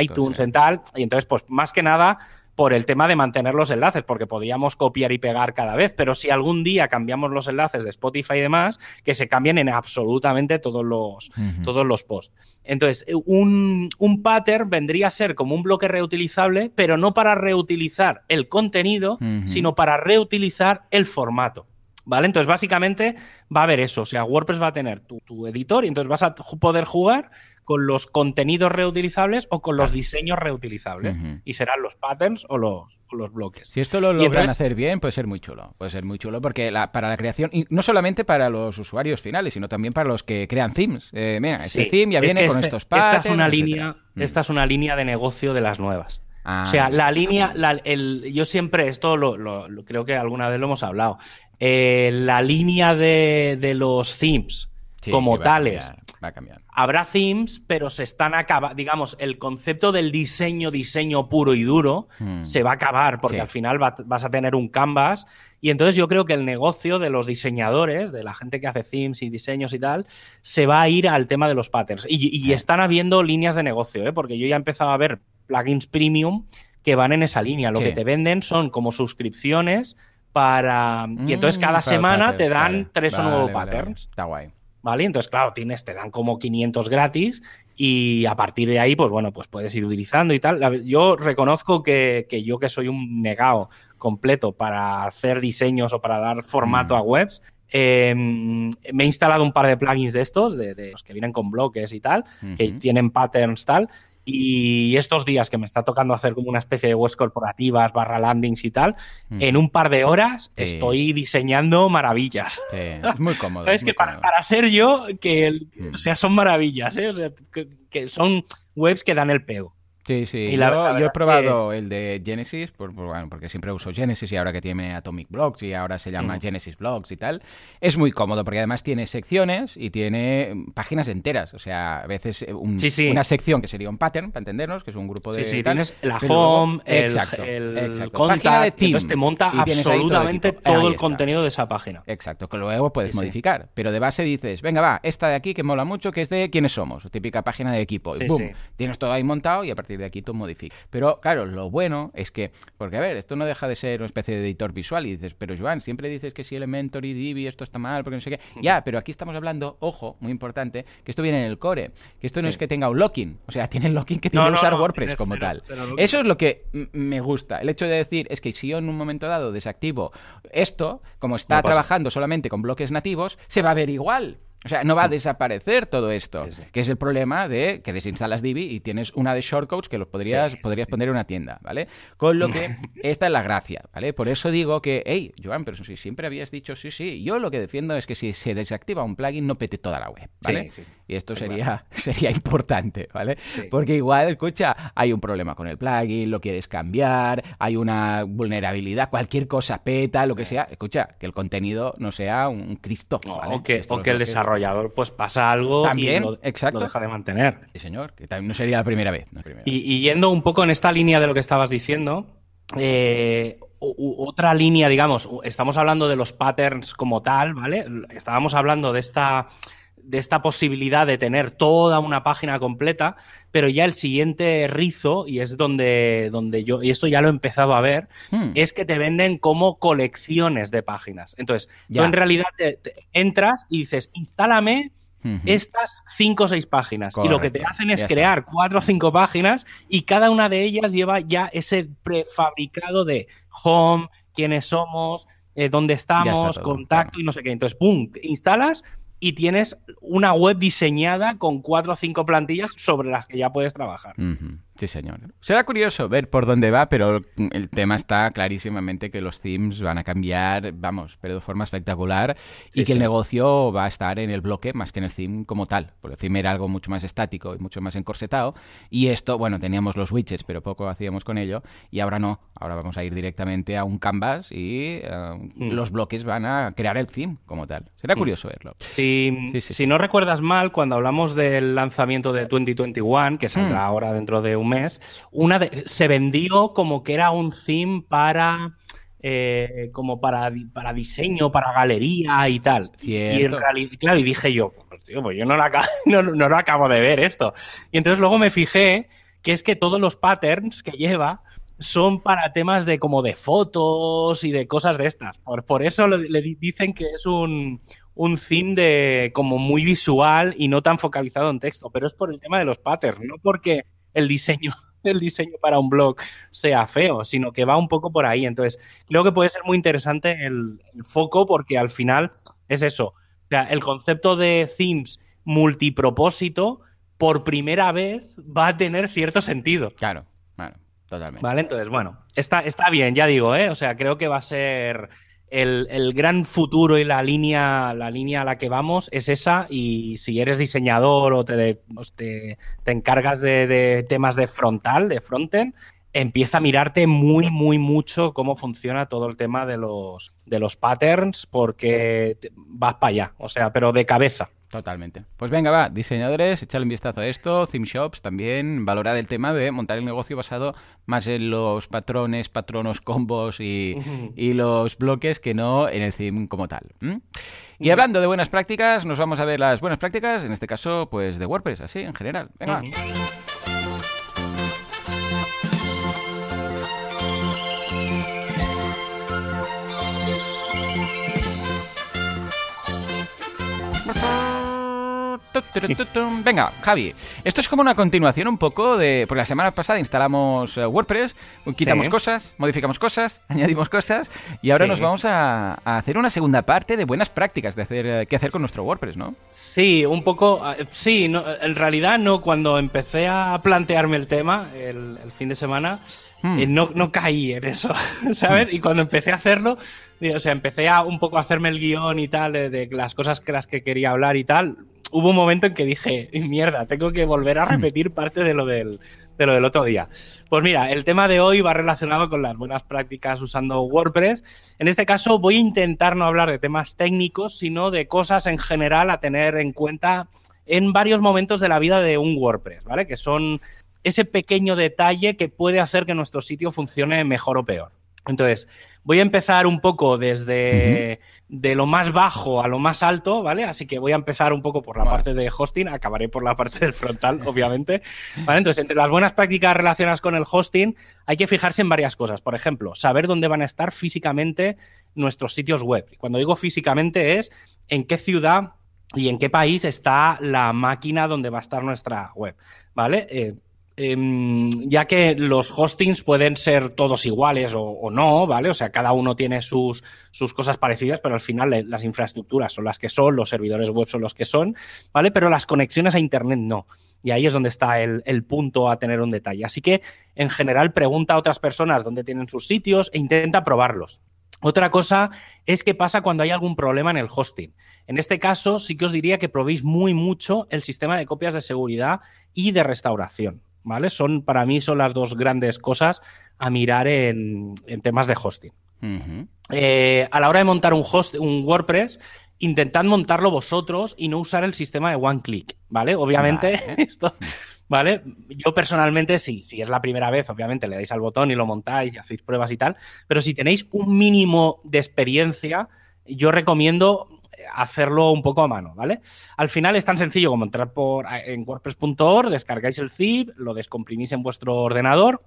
iTunes, en tal. Y entonces, pues más que nada por el tema de mantener los enlaces, porque podíamos copiar y pegar cada vez, pero si algún día cambiamos los enlaces de Spotify y demás, que se cambien en absolutamente todos los, todos los posts. Entonces, un, un, pattern vendría a ser como un bloque reutilizable, pero no para reutilizar el contenido, sino para reutilizar el formato. ¿Vale? Entonces, básicamente va a haber eso. O sea, WordPress va a tener tu, tu editor y entonces vas a poder jugar con los contenidos reutilizables o con los diseños reutilizables. Y serán los patterns o los, los bloques. Si esto lo logran hacer bien, puede ser muy chulo. Puede ser muy chulo porque para la creación, y no solamente para los usuarios finales, sino también para los que crean themes. Eh, mira, este theme ya viene con este estos patterns. Esta es, una línea, esta es una línea de negocio de las nuevas. Ah, o sea, la línea, el, yo siempre, esto lo, creo que alguna vez lo hemos hablado, eh, la línea de, de los themes como tales va a cambiar habrá themes, pero se están acabando, digamos, el concepto del diseño, diseño puro y duro, hmm. se va a acabar, porque al final vas a tener un canvas. Y entonces yo creo que el negocio de los diseñadores, de la gente que hace themes y diseños y tal, se va a ir al tema de los patterns. Y, están habiendo líneas de negocio, ¿eh? porque yo ya he empezado a ver plugins premium que van en esa línea. Lo que te venden son como suscripciones para... y entonces mm, cada semana te dan tres o nuevos patterns. Está guay. ¿vale? Entonces, claro, tienes, te dan como 500 gratis y a partir de ahí, pues bueno, pues puedes ir utilizando y tal. Yo reconozco que, yo que soy un negado completo para hacer diseños o para dar formato mm. a webs, em, me he instalado un par de plugins de estos, de, los que vienen con bloques y tal, que tienen patterns tal, y estos días que me está tocando hacer como una especie de webs corporativas, barra landings y tal, mm. en un par de horas estoy diseñando maravillas. Es muy cómodo. Sabes que para, ser yo, que mm. o sea, son maravillas, ¿eh? O sea, que, son webs que dan el pego. Sí, sí. Y yo, he probado el de Genesis, por, bueno, porque siempre uso Genesis y ahora que tiene Atomic Blocks y ahora se llama mm. Genesis Blocks y tal. Es muy cómodo porque además tiene secciones y tiene páginas enteras. O sea, a veces eh, una sección que sería un pattern, para entendernos, que es un grupo de. Sí, sí, tienes la home, el, exacto, el contact, entonces te monta absolutamente todo, el contenido de esa página. Exacto, que luego puedes modificar. Pero de base dices, venga, va, esta de aquí que mola mucho, que es de quiénes somos, típica página de equipo. Y boom, tienes todo ahí montado y a partir de aquí tú modificas. Pero claro, lo bueno es que, porque a ver, esto no deja de ser una especie de editor visual y dices, pero Joan, siempre dices que si Elementor y Divi esto está mal, porque no sé qué. Ya, pero aquí estamos hablando, ojo, muy importante, que esto viene en el core, que esto no es que tenga un locking, o sea, tiene el locking que tiene que usar WordPress como tal. Eso es lo que me gusta, el hecho de decir, es que si yo en un momento dado desactivo esto, como está trabajando solamente con bloques nativos, se va a ver igual. O sea, no va a desaparecer todo esto, que es el problema de que desinstalas Divi y tienes una de shortcodes que los podrías, podrías poner en una tienda, ¿vale? Con lo que esta es la gracia, ¿vale? Por eso digo que, hey, Joan, pero si siempre habías dicho sí, sí, yo lo que defiendo es que si se desactiva un plugin no pete toda la web, ¿vale? y esto sería, sería importante, ¿vale? Porque igual, escucha, hay un problema con el plugin, lo quieres cambiar, hay una vulnerabilidad, cualquier cosa peta, lo que sea, escucha, que el contenido no sea un Cristo, ¿vale? o que, o que el desarrollo pues pasa algo ¿También? y lo, exacto. deja de mantener. Sí, señor, que también no sería la primera vez. Y, yendo un poco en esta línea de lo que estabas diciendo, eh, otra línea, digamos, estamos hablando de los patterns como tal, ¿vale? Estábamos hablando de esta de esta posibilidad de tener toda una página completa, pero ya el siguiente rizo, y es donde, donde yo, y esto ya lo he empezado a ver, hmm. es que te venden como colecciones de páginas. Entonces, tú en realidad entras y dices, instálame estas cinco o seis páginas. y lo que te hacen es crear cuatro o cinco páginas y cada una de ellas lleva ya ese prefabricado de home, quiénes somos, eh, dónde estamos, contacto y no sé qué. Entonces, ¡pum! Instalas y tienes una web diseñada con cuatro o cinco plantillas sobre las que ya puedes trabajar. Sí, señor. Será curioso ver por dónde va, pero el tema está clarísimamente que los themes van a cambiar, vamos, pero de forma espectacular y que el negocio va a estar en el bloque más que en el theme como tal. Porque el theme era algo mucho más estático y mucho más encorsetado. Y esto, bueno, teníamos los widgets, pero poco hacíamos con ello. Y ahora no. Ahora vamos a ir directamente a un canvas y eh, mm. los bloques van a crear el theme como tal. Será mm. curioso verlo. Si, si no recuerdas mal, cuando hablamos del lanzamiento de 2021, que saldrá mm. ahora dentro de un mes, una se vendió como que era un theme para. Eh, como para, para diseño, para galería y tal. Y en realidad, claro, y dije yo, pues, pues yo no lo, acabo, no, lo acabo de ver esto. Y entonces luego me fijé que es que todos los patterns que lleva son para temas de como de fotos y de cosas de estas. Por, por eso le, dicen que es un, un theme de como muy visual y no tan focalizado en texto, pero es por el tema de los patterns, no porque el diseño el diseño para un blog sea feo, sino que va un poco por ahí. Entonces, creo que puede ser muy interesante el, foco porque al final es eso. O sea, el concepto de themes multipropósito por primera vez va a tener cierto sentido. Claro, claro, totalmente. Vale, entonces, bueno, está, está bien, ya digo, ¿eh? O sea, creo que va a ser el, gran futuro y la línea, la línea a la que vamos es esa. Y si eres diseñador o te, te, encargas de, temas de frontal, de frontend, empieza a mirarte muy, muy mucho cómo funciona todo el tema de los, de los patterns, porque vas para allá, o sea, pero de cabeza. Totalmente. Pues venga, va, diseñadores, echadle un vistazo a esto, theme shops también, valorar el tema de montar el negocio basado más en los patrones, patronos, combos y, los bloques que no en el theme como tal. Y hablando de buenas prácticas, nos vamos a ver las buenas prácticas, en este caso, pues de WordPress, así, en general. Venga. Venga, Javi, esto es como una continuación un poco de... Porque la semana pasada instalamos eh, WordPress, quitamos cosas, modificamos cosas, añadimos cosas y ahora nos vamos a, hacer una segunda parte de buenas prácticas de hacer eh, qué hacer con nuestro WordPress, ¿no? Sí, un poco... Eh, sí, en realidad no, cuando empecé a plantearme el tema el, fin de semana... Hmm. no, no caí en eso, ¿sabes? Y cuando empecé a hacerlo, o sea, empecé a un poco a hacerme el guion y tal de, de las cosas que las que quería hablar y tal, hubo un momento en que dije, mierda, tengo que volver a hmm. repetir parte de lo del, de lo del otro día. Pues mira, el tema de hoy va relacionado con las buenas prácticas usando WordPress. En este caso voy a intentar no hablar de temas técnicos, sino de cosas en general a tener en cuenta en varios momentos de la vida de un WordPress, ¿vale? Que son ese pequeño detalle que puede hacer que nuestro sitio funcione mejor o peor. Entonces, voy a empezar un poco desde de lo más bajo a lo más alto, ¿vale? Así que voy a empezar un poco por la parte de hosting, acabaré por la parte del frontal, obviamente. ¿Vale? Entonces, entre las buenas prácticas relacionadas con el hosting, hay que fijarse en varias cosas. Por ejemplo, saber dónde van a estar físicamente nuestros sitios web. Cuando digo físicamente es en qué ciudad y en qué país está la máquina donde va a estar nuestra web, ¿vale? Eh, Em, ya que los hostings pueden ser todos iguales o, no, ¿vale? O sea, cada uno tiene sus, sus cosas parecidas, pero al final las infraestructuras son las que son, los servidores web son los que son, ¿vale? Pero las conexiones a Internet no. Y ahí es donde está el, el punto a tener un detalle. Así que, en general, pregunta a otras personas dónde tienen sus sitios e intenta probarlos. Otra cosa es qué pasa cuando hay algún problema en el hosting. En este caso, sí que os diría que probéis muy mucho el sistema de copias de seguridad y de restauración. ¿Vale? Son, para mí, son las dos grandes cosas a mirar en, temas de hosting. Eh, a la hora de montar un, host, un WordPress, intentad montarlo vosotros y no usar el sistema de one click, ¿vale? Obviamente, esto, ¿vale? Yo personalmente sí, si es la primera vez, obviamente le dais al botón y lo montáis y hacéis pruebas y tal, pero si tenéis un mínimo de experiencia, yo recomiendo hacerlo un poco a mano, ¿vale? Al final es tan sencillo como entrar por, en WordPress.org, descargáis el zip, lo descomprimís en vuestro ordenador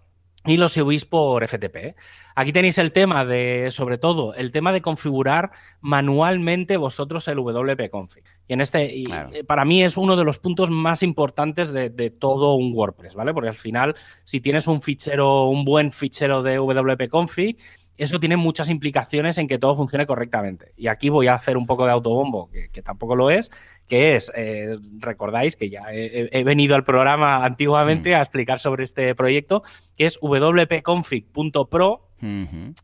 y lo subís por FTP. Aquí tenéis el tema de, sobre todo, el tema de configurar manualmente vosotros el WP Config. Y en este, y para mí es uno de los puntos más importantes de, de, todo un WordPress, ¿vale? Porque al final, si tienes un fichero, un buen fichero de WP Config, eso tiene muchas implicaciones en que todo funcione correctamente. Y aquí voy a hacer un poco de autobombo, que, tampoco lo es, que es, eh, recordáis que ya he, venido al programa antiguamente mm. a explicar sobre este proyecto, que es wp-config.pro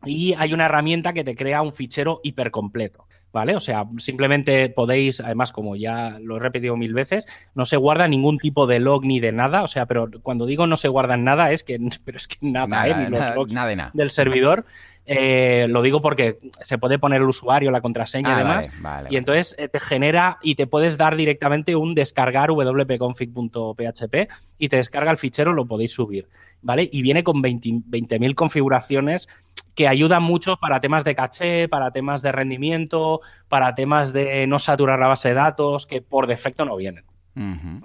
y hay una herramienta que te crea un fichero hipercompleto. ¿Vale? O sea, simplemente podéis, además, como ya lo he repetido mil veces, no se guarda ningún tipo de log ni de nada. O sea, pero cuando digo no se guarda nada, es que, pero es que nada, ¿eh? Ni los logs del servidor. Eh, lo digo porque se puede poner el usuario, la contraseña y ah, demás. y entonces eh, te genera y te puedes dar directamente un descargar wp-config.php y te descarga el fichero, lo podéis subir. ¿Vale? Y viene con 20.000 configuraciones que ayudan mucho para temas de caché, para temas de rendimiento, para temas de no saturar la base de datos, que por defecto no vienen.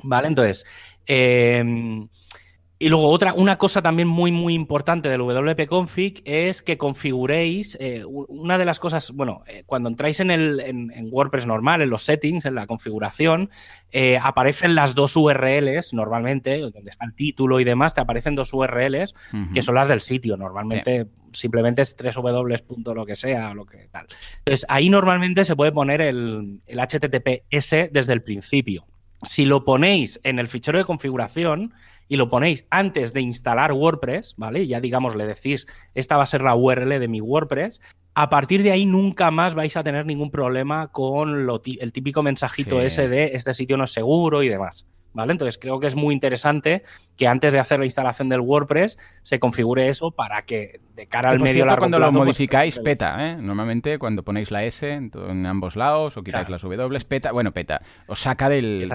¿Vale? Entonces, eh, y luego otra, una cosa también muy, muy importante del WP Config es que configuréis, eh, una de las cosas, bueno, eh, cuando entráis en, el, en, WordPress normal, en los settings, en la configuración, eh, aparecen las dos URLs normalmente, donde está el título y demás, te aparecen dos URLs que son las del sitio. Normalmente simplemente es 3 w lo que sea, lo que tal. Entonces ahí normalmente se puede poner el, el HTTPS desde el principio. Si lo ponéis en el fichero de configuración, y lo ponéis antes de instalar WordPress, ¿vale? Ya digamos, le decís, esta va a ser la URL de mi WordPress. A partir de ahí nunca más vais a tener ningún problema con lo el típico mensajito ese de este sitio no es seguro y demás. ¿Vale? Entonces creo que es muy interesante que antes de hacer la instalación del WordPress se configure eso para que de cara al medio largo cuando lo pues, modificáis peta, ¿eh? Normalmente cuando ponéis la S en, ambos lados o quitáis las W, peta, bueno, peta, os saca del,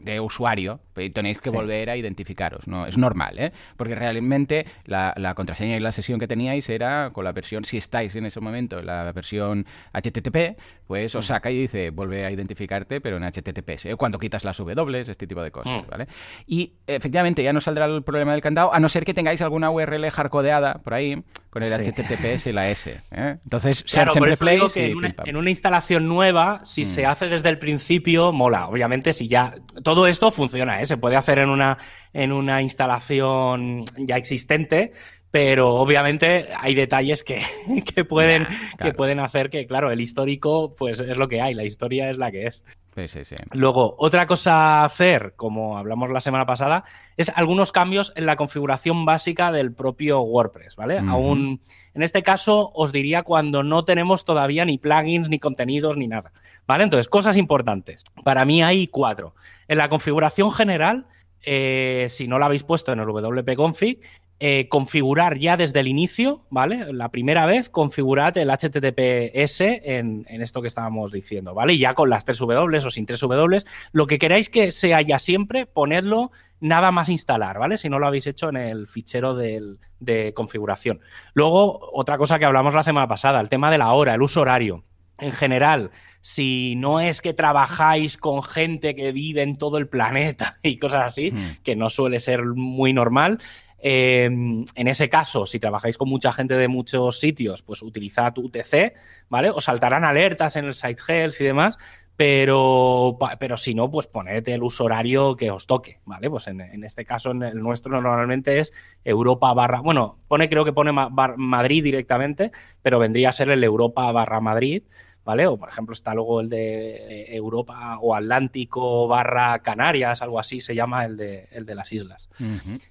de usuario y tenéis que volver a identificaros, ¿no? Es normal, ¿eh? Porque realmente la, contraseña y la sesión que teníais era con la versión, si estáis en ese momento, la versión HTTP, pues os saca y dice, vuelve a identificarte, pero en HTTPS. ¿eh? Cuando quitas las W, este tipo de cosas, mm. ¿vale? Y efectivamente ya no saldrá el problema del candado, a no ser que tengáis alguna URL hardcodeada por ahí con el HTTPS y la S. ¿eh? Entonces, claro, por eso digo que en una, instalación nueva, si se mm. hace desde el principio, mola. Obviamente, si ya todo esto funciona, ¿eh? se puede hacer en una en una instalación ya existente, pero obviamente hay detalles que, que pueden, que pueden hacer que, claro, el histórico pues es lo que hay, la historia es la que es. Sí, sí, sí. Luego, otra cosa a hacer, como hablamos la semana pasada, es algunos cambios en la configuración básica del propio WordPress, ¿vale? Aún, en este caso, os diría cuando no tenemos todavía ni plugins, ni contenidos, ni nada, ¿vale? Entonces, cosas importantes. Para mí hay cuatro. En la configuración general, eh, si no la habéis puesto en el WP Config, eh, configurar ya desde el inicio, ¿vale? La primera vez, configurad el HTTPS en, esto que estábamos diciendo, ¿vale? Y ya con las 3 W o sin 3 W, lo que queráis que sea ya siempre, ponedlo nada más instalar, ¿vale? Si no lo habéis hecho en el fichero de configuración. Luego, otra cosa que hablamos la semana pasada, el tema de la hora, el uso horario. En general, si no es que trabajáis con gente que vive en todo el planeta y cosas así, hmm. que no suele ser muy normal, Em, en ese caso, si trabajáis con mucha gente de muchos sitios, pues utilizad UTC, ¿vale? Os saltarán alertas en el site health y demás, pero, pero si no, pues poned el uso horario que os toque, ¿vale? Pues en, este caso, en el nuestro normalmente es Europa barra, bueno, pone, creo que pone Madrid directamente, pero vendría a ser el Europa barra Madrid, ¿vale? O por ejemplo está luego el de Europa o Atlántico barra Canarias, algo así se llama el de, el de las islas.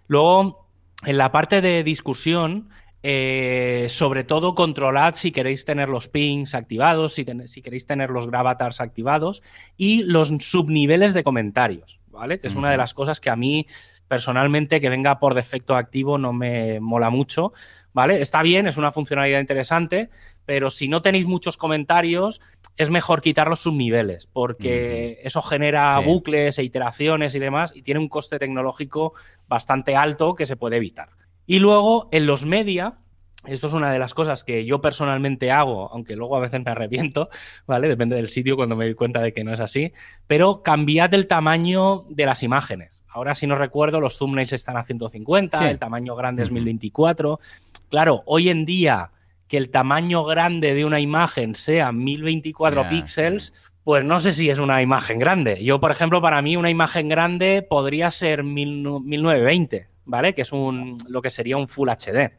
Luego en la parte de discusión, eh, sobre todo controlad si queréis tener los pings activados, si, si, queréis tener los gravatars activados y los subniveles de comentarios, ¿vale? Que es una de las cosas que a mí personalmente que venga por defecto activo no me mola mucho, ¿vale? Está bien, es una funcionalidad interesante, pero si no tenéis muchos comentarios, es mejor quitar los subniveles, porque eso genera bucles e iteraciones y demás, y tiene un coste tecnológico bastante alto que se puede evitar. Y luego, en los media, esto es una de las cosas que yo personalmente hago, aunque luego a veces me arrepiento, ¿vale? Depende del sitio cuando me doy cuenta de que no es así, pero cambiad el tamaño de las imágenes. Ahora, si no recuerdo, los thumbnails están a 150, el tamaño grande es 1024. Claro, hoy en día que el tamaño grande de una imagen sea 1024 píxeles, pues no sé si es una imagen grande. Yo, por ejemplo, para mí una imagen grande podría ser 1920, ¿vale? Que es un, lo que sería un Full HD.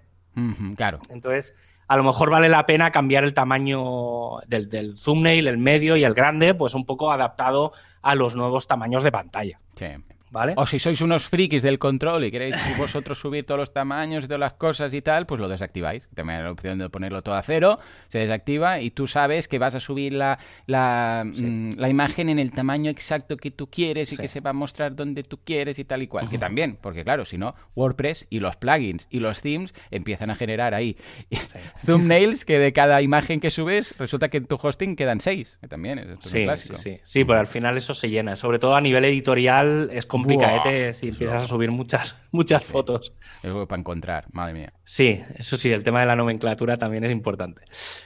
claro. Entonces, a lo mejor vale la pena cambiar el tamaño del, del thumbnail, el medio y el grande, pues un poco adaptado a los nuevos tamaños de pantalla. Sí. ¿Vale? O si sois unos frikis del control y queréis vosotros subir todos los tamaños y todas las cosas y tal, pues lo desactiváis. También hay la opción de ponerlo todo a cero, se desactiva y tú sabes que vas a subir la, la, Sí. mm, la imagen en el tamaño exacto que tú quieres y Sí. que se va a mostrar donde tú quieres y tal y cual. Que también, porque claro, si no, WordPress y los plugins y los themes empiezan a generar ahí thumbnails que de cada imagen que subes resulta que en tu hosting quedan seis. Que también es, Sí, sí, sí, sí, pero al final eso se llena. Sobre todo a nivel editorial es complicadete si eso. empiezas a subir muchas, muchas fotos. Es para encontrar, madre mía. Sí, eso sí, el tema de la nomenclatura también es importante.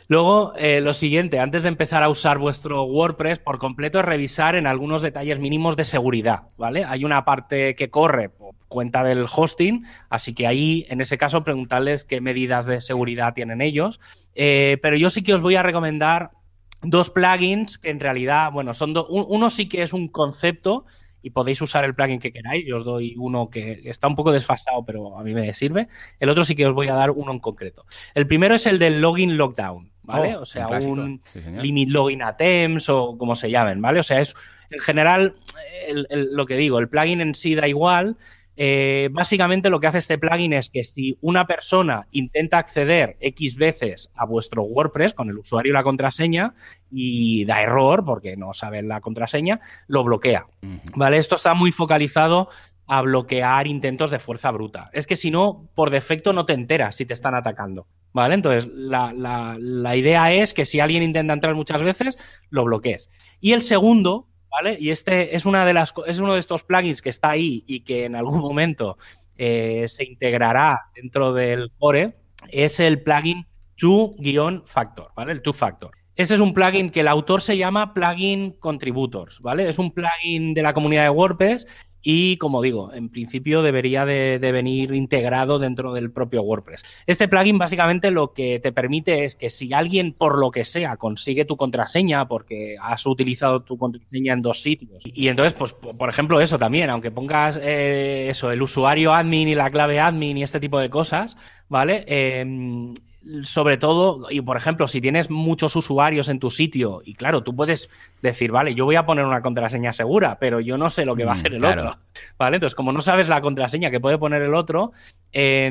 Luego, eh, lo siguiente, antes de empezar a usar vuestro WordPress por completo, es revisar en algunos detalles mínimos de seguridad, ¿vale? Hay una parte que corre por cuenta del hosting, así que ahí, en ese caso, preguntarles qué medidas de seguridad tienen ellos. Eh, pero yo sí que os voy a recomendar dos plugins que en realidad, bueno, son do- un- uno sí que es un concepto y podéis usar el plugin que queráis. Yo os doy uno que está un poco desfasado, pero a mí me sirve. El otro sí que os voy a dar uno en concreto. El primero es el del login lockdown, ¿vale? Oh, o sea, un Sí, limit login attempts o como se llamen, ¿vale? O sea, es en general el- el- lo que digo, el plugin en sí da igual. Eh, básicamente lo que hace este plugin es que si una persona intenta acceder X veces a vuestro WordPress con el usuario y la contraseña y da error porque no sabe la contraseña, lo bloquea. ¿Vale? Esto está muy focalizado a bloquear intentos de fuerza bruta. Es que si no, por defecto no te enteras si te están atacando. ¿Vale? Entonces, la, la- la idea es que si alguien intenta entrar muchas veces, lo bloquees. Y el segundo, Y este es, una de las, es uno de estos plugins que está ahí y que en algún momento eh, se integrará dentro del core, es el plugin to-factor, ¿vale? El two-factor. Este es un plugin que el autor se llama Plugin Contributors, ¿vale? Es un plugin de la comunidad de WordPress y, como digo, en principio debería de, venir integrado dentro del propio WordPress. Este plugin básicamente lo que te permite es que si alguien, por lo que sea, consigue tu contraseña porque has utilizado tu contraseña en dos sitios y, entonces, pues, po- por ejemplo, eso también, aunque pongas eh, eso, el usuario admin y la clave admin y este tipo de cosas, ¿vale? Eh, sobre todo, y por ejemplo, si tienes muchos usuarios en tu sitio, y claro, tú puedes decir, vale, yo voy a poner una contraseña segura, pero yo no sé lo que va a Mm, hacer el claro. otro. ¿Vale? Entonces, como no sabes la contraseña que puede poner el otro, eh,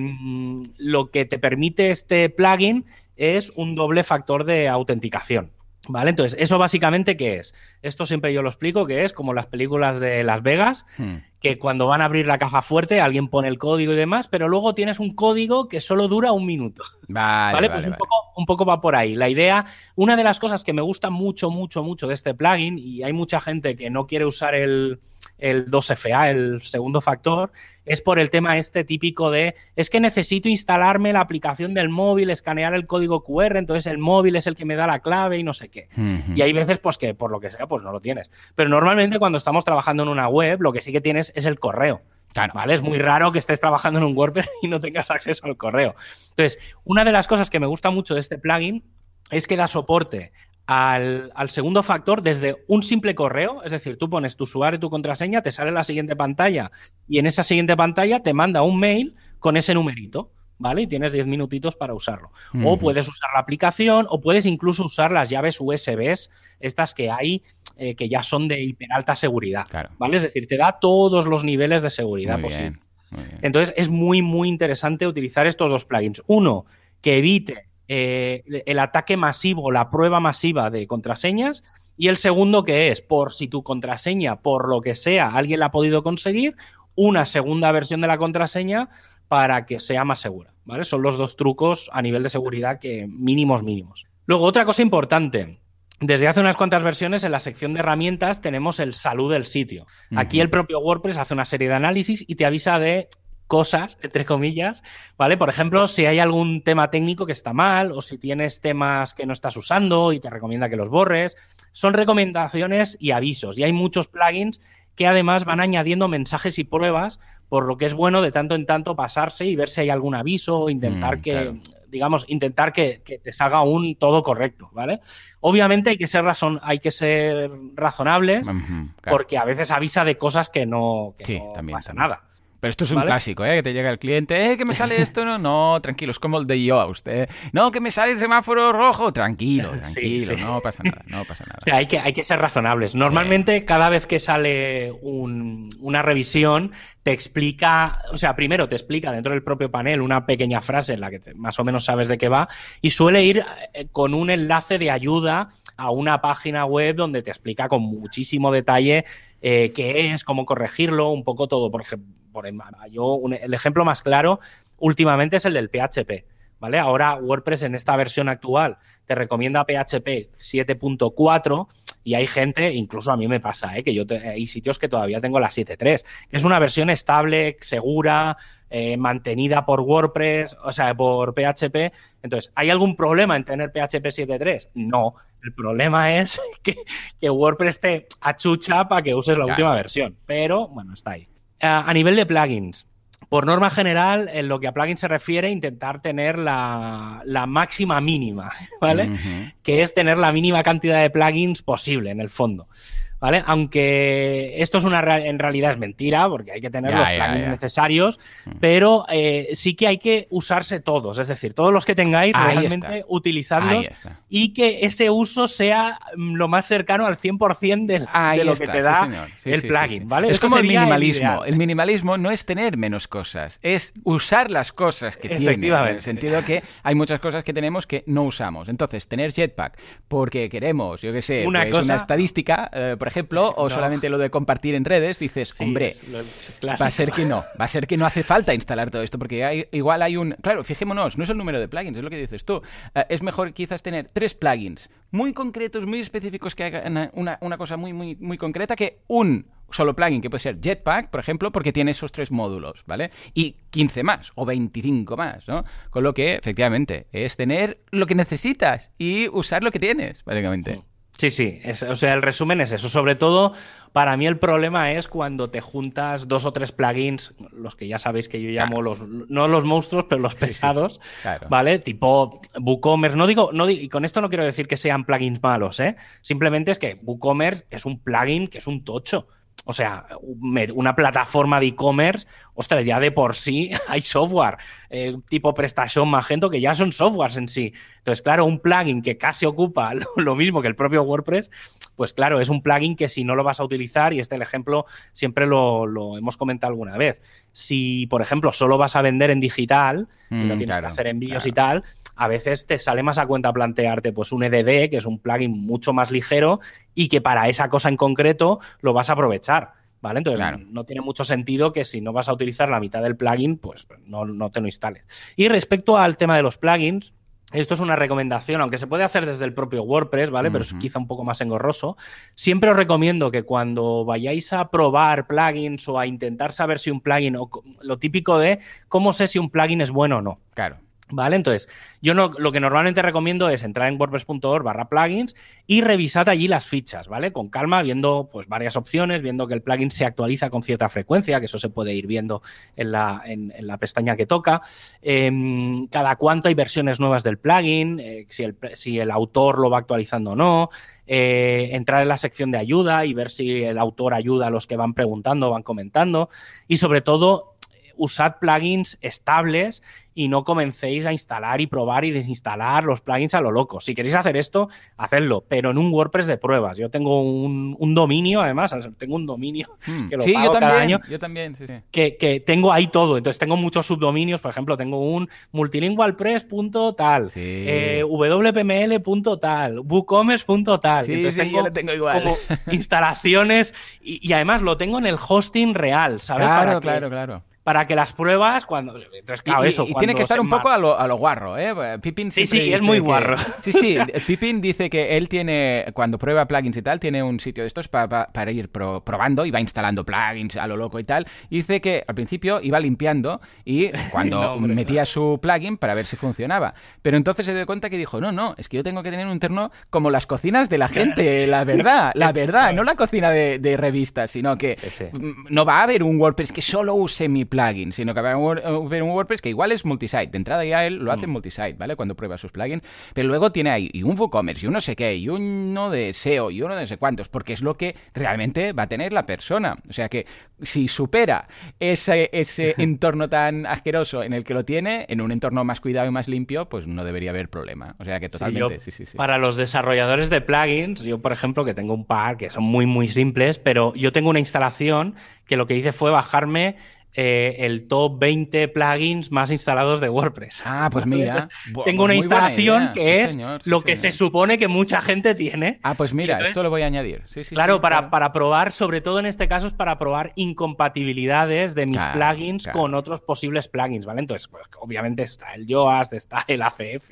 lo que te permite este plugin es un doble factor de autenticación. ¿Vale? Entonces, ¿eso básicamente qué es? Esto siempre yo lo explico, que es como las películas de Las Vegas, Hmm. que cuando van a abrir la caja fuerte alguien pone el código y demás, pero luego tienes un código que solo dura un minuto. Vale, ¿Vale? vale, pues un, vale. Poco, un poco va por ahí. La idea, una de las cosas que me gusta mucho, mucho, mucho de este plugin, y hay mucha gente que no quiere usar el, el 2FA, el segundo factor, es por el tema este típico de, es que necesito instalarme la aplicación del móvil, escanear el código QR, entonces el móvil es el que me da la clave y no sé qué. Y hay veces, pues que por lo que sea, pues no lo tienes. Pero normalmente cuando estamos trabajando en una web, lo que sí que tienes es el correo. Claro. ¿Vale? Es muy raro que estés trabajando en un WordPress y no tengas acceso al correo. Entonces, una de las cosas que me gusta mucho de este plugin es que da soporte al, al segundo factor desde un simple correo, es decir, tú pones tu usuario y tu contraseña, te sale la siguiente pantalla y en esa siguiente pantalla te manda un mail con ese numerito. ¿Vale? Y tienes 10 minutitos para usarlo. O puedes usar la aplicación, o puedes incluso usar las llaves USBs, estas que hay, eh, que ya son de hiper alta seguridad. Claro. ¿Vale? Es decir, te da todos los niveles de seguridad Muy posible. bien, muy bien. Entonces es muy, muy interesante utilizar estos dos plugins. Uno, que evite eh, el ataque masivo, la prueba masiva de contraseñas. Y el segundo, que es, por si tu contraseña, por lo que sea, alguien la ha podido conseguir, una segunda versión de la contraseña para que sea más segura. ¿Vale? Son los dos trucos a nivel de seguridad que mínimos, mínimos. Luego, otra cosa importante. Desde hace unas cuantas versiones en la sección de herramientas tenemos el salud del sitio. Aquí el propio WordPress hace una serie de análisis y te avisa de cosas, entre comillas, ¿vale? Por ejemplo, si hay algún tema técnico que está mal o si tienes temas que no estás usando y te recomienda que los borres. Son recomendaciones y avisos. Y hay muchos plugins que además van añadiendo mensajes y pruebas, por lo que es bueno de tanto en tanto pasarse y ver si hay algún aviso o intentar Mm, que, claro. digamos, intentar que, que te salga un todo correcto, ¿vale? Obviamente hay que ser razón, hay que ser razonables claro. porque a veces avisa de cosas que no, que Sí, no también, pasa también. nada. Pero esto es un clásico, ¿eh? Que te llega el cliente, ¿eh? Que me sale esto, no, no, tranquilo, es como el de Yoast, ¿eh? No, que me sale el semáforo rojo, tranquilo, tranquilo, no pasa nada, no pasa nada. hay, que, hay que ser razonables. Normalmente, cada vez que sale una revisión, te explica, o sea, primero te explica dentro del propio panel una pequeña frase en la que más o menos sabes de qué va, y suele ir eh, con un enlace de ayuda a una página web donde te explica con muchísimo detalle eh, qué es, cómo corregirlo, un poco todo. Por ejemplo, por yo, el ejemplo más claro últimamente es el del PHP. ¿Vale? Ahora WordPress en esta versión actual te recomienda PHP 7.4 y hay gente, incluso a mí me pasa, ¿eh? que yo hay sitios que todavía tengo la 7.3, que es una versión estable, segura, eh, mantenida por WordPress, o sea, por PHP. Entonces, ¿hay algún problema en tener PHP 7.3? No. El problema es que, WordPress te achucha para que uses la última versión. Pero, bueno, está ahí. A nivel de plugins, por norma general, en lo que a plugins se refiere, intentar tener la, máxima mínima, ¿vale? Que es tener la mínima cantidad de plugins posible, en el fondo. ¿Vale? Aunque esto es una en realidad es mentira, porque hay que tener los plugins necesarios, mm. pero eh, sí que hay que usarse todos, es decir, todos los que tengáis realmente utilizarlos y que ese uso sea mm, lo más cercano al 100% de, de lo que te da el plugin, ¿vale? Es como el minimalismo. El, minimalismo no es tener menos cosas, es usar las cosas que tienes. En el sentido que hay muchas cosas que tenemos que no usamos. Entonces, tener Jetpack porque queremos, yo qué sé, una, pues, una estadística, eh, por ejemplo, o solamente lo de compartir en redes, dices, hombre, va a ser que no, va a ser que no hace falta instalar todo esto, porque hay, igual hay un... Claro, fijémonos, no es el número de plugins, es lo que dices tú. Eh, es mejor quizás tener tres plugins muy concretos, muy específicos que hagan una, una cosa muy, muy, muy concreta que un solo plugin que puede ser Jetpack, por ejemplo, porque tiene esos tres módulos, ¿vale? Y 15 más o 25 más, ¿no? Con lo que, efectivamente, es tener lo que necesitas y usar lo que tienes, básicamente. Sí, sí, o sea, el resumen es eso. Sobre todo, para mí el problema es cuando te juntas dos o tres plugins, los que ya sabéis que yo llamo los, no los monstruos, pero los pesados, ¿vale? Tipo WooCommerce. No digo, no y con esto no quiero decir que sean plugins malos, ¿eh? Simplemente es que WooCommerce es un plugin que es un tocho. O sea, una plataforma de e-commerce, ostras, ya de por sí hay software eh, tipo PrestaShop, Magento, que ya son softwares en sí. Entonces, claro, un plugin que casi ocupa lo mismo que el propio WordPress, pues claro, es un plugin que si no lo vas a utilizar, y este el ejemplo siempre lo, hemos comentado alguna vez, si, por ejemplo, solo vas a vender en digital, y no mm, tienes que hacer envíos y tal, a veces te sale más a cuenta plantearte pues un EDD, que es un plugin mucho más ligero y que para esa cosa en concreto lo vas a aprovechar. ¿Vale? Entonces no tiene mucho sentido que si no vas a utilizar la mitad del plugin, pues no, no te lo instales. Y respecto al tema de los plugins, esto es una recomendación, aunque se puede hacer desde el propio WordPress, ¿vale? Pero es quizá un poco más engorroso. Siempre os recomiendo que cuando vayáis a probar plugins o a intentar saber si un plugin, o lo típico de cómo sé si un plugin es bueno o no. Claro. ¿Vale? Entonces, yo no, lo que normalmente recomiendo es entrar en wordpress.org barra plugins y revisar allí las fichas, ¿vale? Con calma, viendo pues varias opciones, viendo que el plugin se actualiza con cierta frecuencia, que eso se puede ir viendo en la, en, la pestaña que toca. Em, cada cuánto hay versiones nuevas del plugin, eh, si, el, si, el, autor lo va actualizando o no. Eh, entrar en la sección de ayuda y ver si el autor ayuda a los que van preguntando, van comentando. Y sobre todo, usad plugins estables y no comencéis a instalar y probar y desinstalar los plugins a lo loco. Si queréis hacer esto, hacedlo, pero en un WordPress de pruebas. Yo tengo un, dominio, además, tengo un dominio hmm. que lo pago cada año. Yo también, sí, sí. Que, tengo ahí todo. Entonces tengo muchos subdominios, por ejemplo, tengo un multilingualpress.tal, eh, wpml.tal, woocommerce.tal. Entonces tengo, tengo igual. como instalaciones y, además lo tengo en el hosting real, ¿sabes? Claro, claro, claro para que las pruebas cuando y, eso y, tiene que estar un poco a lo, a lo guarro eh Pippin sí sí es muy guarro. Sí sí Pippin dice que él tiene cuando prueba plugins y tal tiene un sitio de estos para, para ir probando y va instalando plugins a lo loco y tal. Y dice que al principio iba limpiando y cuando metía su plugin para ver si funcionaba. Pero entonces se dio cuenta que dijo no no es que yo tengo que tener un terno como las cocinas de la gente la verdad la verdad no la cocina de, de revistas sino que no va a haber un WordPress que solo use mi plugins, sino que va a haber un WordPress que igual es multisite. De entrada ya él lo hace en mm. multisite, ¿vale? Cuando prueba sus plugins. Pero luego tiene ahí y un WooCommerce, y uno no sé qué, y uno de SEO, y uno de no sé cuántos, porque es lo que realmente va a tener la persona. O sea que si supera ese, ese entorno tan asqueroso en el que lo tiene, en un entorno más cuidado y más limpio, pues no debería haber problema. O sea que totalmente, sí, sí, sí, Para los desarrolladores de plugins, yo por ejemplo que tengo un par que son muy muy simples, pero yo tengo una instalación que lo que hice fue bajarme eh, el top 20 plugins más instalados de WordPress. Ah, pues mira. Tengo una instalación que es lo que se supone que mucha gente tiene. Ah, pues mira, esto lo voy a añadir. claro, para, para, probar, sobre todo en este caso, es para probar incompatibilidades de mis plugins con otros posibles plugins, ¿vale? Entonces, pues, obviamente está el Yoast, está el ACF,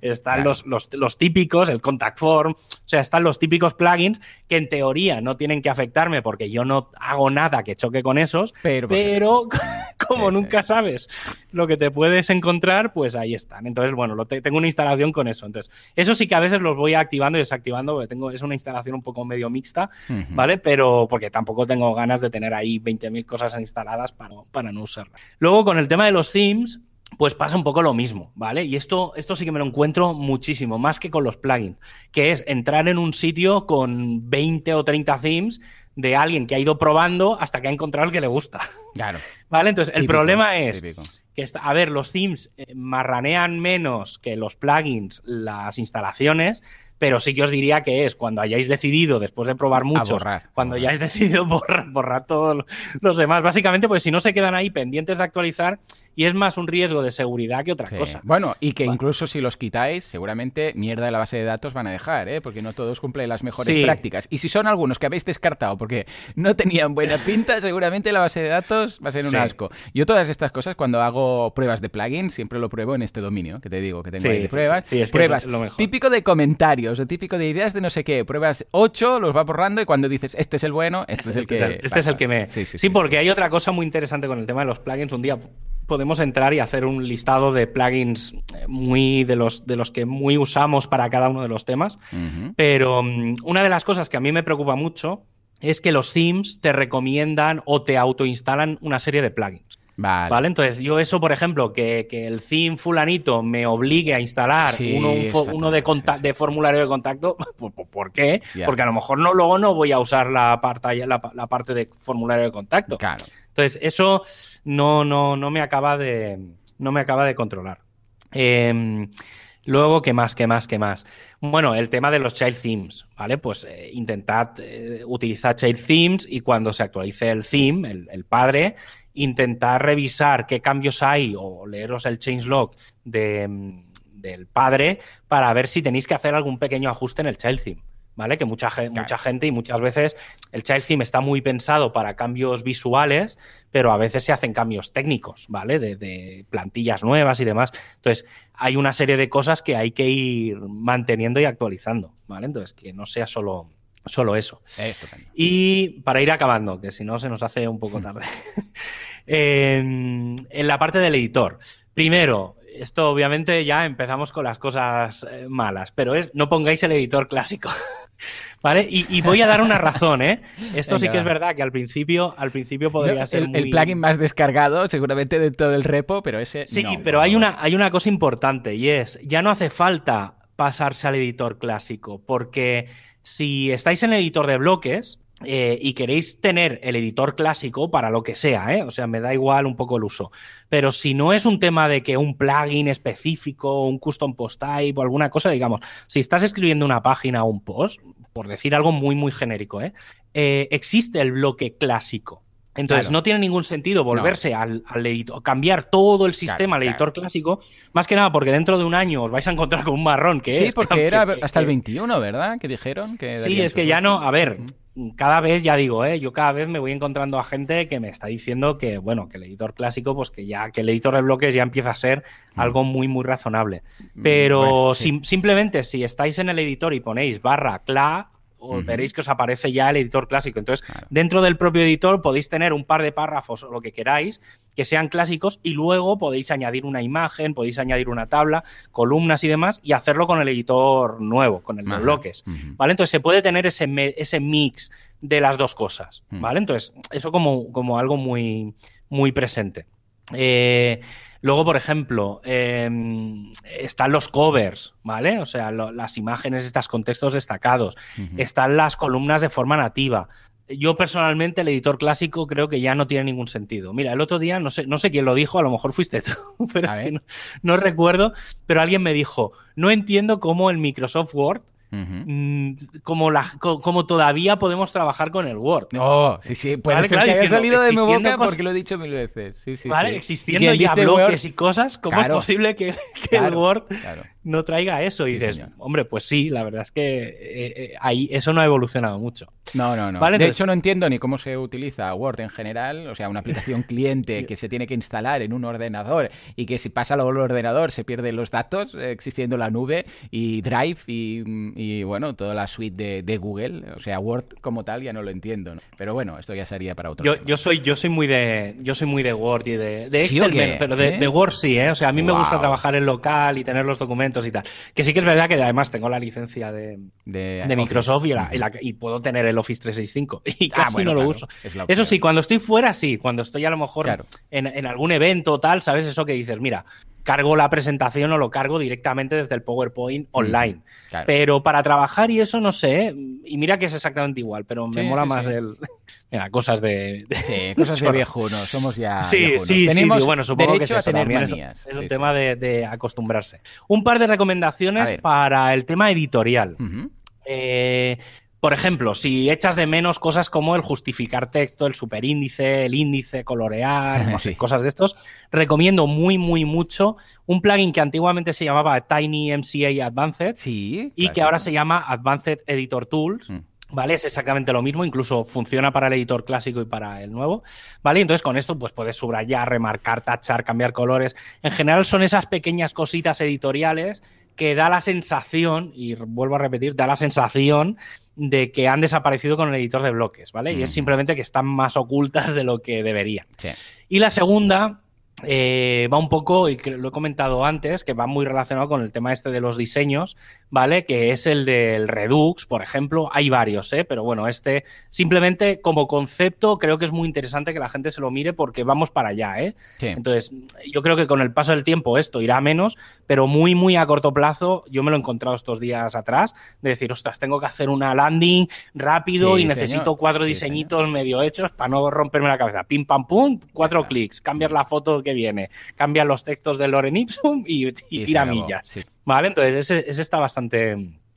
están los, los, típicos, el Contact Form, o sea, están los típicos plugins que en teoría no tienen que afectarme porque yo no hago nada que choque con esos, pero como nunca sabes lo que te puedes encontrar, pues ahí están. Entonces, bueno, lo tengo una instalación con eso. Entonces, eso sí que a veces los voy activando y desactivando, porque tengo, es una instalación un poco medio mixta, ¿vale? Pero porque tampoco tengo ganas de tener ahí 20.000 cosas instaladas para, para no usarlas. Luego, con el tema de los themes, pues pasa un poco lo mismo, ¿vale? Y esto, esto sí que me lo encuentro muchísimo, más que con los plugins, que es entrar en un sitio con 20 o 30 themes de alguien que ha ido probando hasta que ha encontrado el que le gusta. Claro. ¿Vale? Entonces, el problema es que, está, a ver, los themes eh, marranean menos que los plugins las instalaciones, pero sí que os diría que es cuando hayáis decidido, después de probar muchos, cuando hayáis decidido borrar, borrar todos los demás. Básicamente, pues si no se quedan ahí pendientes de actualizar, y es más un riesgo de seguridad que otra cosa. Bueno, y que incluso si los quitáis, seguramente mierda de la base de datos van a dejar, ¿eh? porque no todos cumplen las mejores prácticas. Y si son algunos que habéis descartado porque no tenían buena pinta, seguramente la base de datos va a ser un asco. Yo todas estas cosas, cuando hago pruebas de plugins, siempre lo pruebo en este dominio, que te digo, que tengo ahí de pruebas. es pruebas lo mejor. típico de comentarios o típico de ideas de no sé qué. Pruebas 8, los va borrando y cuando dices, este es el bueno, este, es el este que... este es el que me... Sí, porque hay otra cosa muy interesante con el tema de los plugins. Un día podemos entrar y hacer un listado de plugins eh, muy de los, de los que muy usamos para cada uno de los temas. Pero mm, una de las cosas que a mí me preocupa mucho es que los themes te recomiendan o te autoinstalan una serie de plugins. Vale. Entonces, yo eso, por ejemplo, que, el theme fulanito me obligue a instalar uno, de, de, formulario de contacto, ¿por, qué? Porque a lo mejor no, luego no voy a usar la parte, la, la parte de formulario de contacto. Claro. Entonces, eso no, no, no me acaba de. No me acaba de controlar. Em, luego, ¿qué más? ¿Qué más? ¿Qué más? Bueno, el tema de los child themes, ¿vale? Pues eh, intentad eh, utilizar child themes y cuando se actualice el theme, el, padre, intentar revisar qué cambios hay o leeros el changelog de, del padre para ver si tenéis que hacer algún pequeño ajuste en el child theme. ¿Vale? Que mucha, mucha gente y muchas veces el child theme está muy pensado para cambios visuales, pero a veces se hacen cambios técnicos, ¿vale? De, plantillas nuevas y demás. Entonces, hay una serie de cosas que hay que ir manteniendo y actualizando, ¿vale? Entonces, que no sea solo, solo eso. y para ir acabando, que si no se nos hace un poco tarde. en la parte del editor. Primero, esto obviamente ya empezamos con las cosas eh, malas, pero es no pongáis el editor clásico. ¿Vale? Y, voy a dar una razón, ¿eh? Esto sí que es verdad que al principio, al principio podría ser. El, plugin más descargado, seguramente dentro del repo, pero ese. Sí, pero hay, Una, hay una cosa importante y es: ya no hace falta pasarse al editor clásico, porque si estáis en el editor de bloques, eh, y queréis tener el editor clásico para lo que sea, ¿eh? o sea, me da igual un poco el uso. Pero si no es un tema de que un plugin específico, un custom post type o alguna cosa, digamos, si estás escribiendo una página o un post, por decir algo muy, muy genérico, ¿eh? eh existe el bloque clásico. Entonces, no tiene ningún sentido volverse al, editor, cambiar todo el sistema al editor clásico, más que nada porque dentro de un año os vais a encontrar con un marrón que sí, es. porque era hasta el 21, ¿verdad? Que dijeron que. Sí, es que ya no. A ver, cada vez, ya digo, ¿eh? yo cada vez me voy encontrando a gente que me está diciendo que, bueno, que el editor clásico, pues que ya, que el editor de bloques ya empieza a ser algo muy, muy razonable. Pero simplemente si estáis en el editor y ponéis barra cla veréis que os aparece ya el editor clásico. Entonces, dentro del propio editor podéis tener un par de párrafos o lo que queráis que sean clásicos y luego podéis añadir una imagen, podéis añadir una tabla, columnas y demás y hacerlo con el editor nuevo, con el de bloques. ¿Vale? Entonces, se puede tener ese, ese mix de las dos cosas, ¿vale? Entonces, eso como, como algo muy, muy presente. Eh, luego, por ejemplo, em, están los covers, ¿vale? O sea, las imágenes, estos contextos destacados. Están las columnas de forma nativa. Yo personalmente, el editor clásico, creo que ya no tiene ningún sentido. Mira, el otro día, no sé, no sé quién lo dijo, a lo mejor fuiste tú, pero es que no, no recuerdo, pero alguien me dijo, no entiendo cómo el Microsoft Word Mm, como, la, como todavía podemos trabajar con el Word. Oh, sí, sí, puede que haya salido de mi boca porque lo he dicho mil veces. Sí, sí, vale, existiendo ya bloques y cosas, ¿cómo es posible que, el Word no traiga eso? Y dices, hombre, pues sí, la verdad es que eh, eh, ahí eso no ha evolucionado mucho. No, no, no. de hecho, no entiendo ni cómo se utiliza Word en general, o sea, una aplicación cliente que se tiene que instalar en un ordenador y que si pasa al ordenador se pierden los datos, eh, existiendo la nube y Drive y, bueno, toda la suite de, Google, o sea, Word como tal ya no lo entiendo. Pero bueno, esto ya sería para otro. Yo, yo, soy, yo soy muy de, yo soy muy de Word y de, de Excel, pero de, Word sí, ¿eh? O sea, a mí me gusta trabajar en local y tener los documentos y tal. Que sí que es verdad que además tengo la licencia de, de, Microsoft y, y, puedo tener el Office 365 y ah, casi no lo uso. Eso sí, cuando estoy fuera, sí. Cuando estoy a lo mejor en, en, algún evento o tal, ¿sabes? Eso que dices, mira, cargo la presentación o lo cargo directamente desde el PowerPoint online. Pero para trabajar y eso no sé, ¿eh? y mira que es exactamente igual, pero me mola más el... Mira, cosas de... cosas de viejuno, somos ya Sí, sí, sí, bueno, supongo que es eso también, es, un tema de, acostumbrarse. Un par de recomendaciones para el tema editorial. eh, por ejemplo, si echas de menos cosas como el justificar texto, el superíndice, el índice, colorear, no sé, cosas de estos, recomiendo muy, muy mucho un plugin que antiguamente se llamaba Tiny MCA Advanced y que ahora se llama Advanced Editor Tools. Mm. ¿Vale? Es exactamente lo mismo, incluso funciona para el editor clásico y para el nuevo, ¿vale? Entonces con esto pues puedes subrayar, remarcar, tachar, cambiar colores. En general son esas pequeñas cositas editoriales que da la sensación, y vuelvo a repetir, da la sensación de que han desaparecido con el editor de bloques, ¿vale? Y es simplemente que están más ocultas de lo que deberían. Y la segunda eh, va un poco, y lo he comentado antes, que va muy relacionado con el tema este de los diseños, ¿vale? Que es el del Redux, por ejemplo. Hay varios, ¿eh? Pero bueno, este simplemente como concepto creo que es muy interesante que la gente se lo mire porque vamos para allá, ¿eh? Entonces, yo creo que con el paso del tiempo esto irá menos, pero muy, muy a corto plazo, yo me lo he encontrado estos días atrás, de decir, ostras, tengo que hacer una landing rápido y necesito cuatro diseñitos medio hechos para no romperme la cabeza. Pim, pam, pum, cuatro clics, cambiar la foto que viene, cambia los textos de Loren Ipsum y, tira millas. ¿Vale? Entonces, ese, está bastante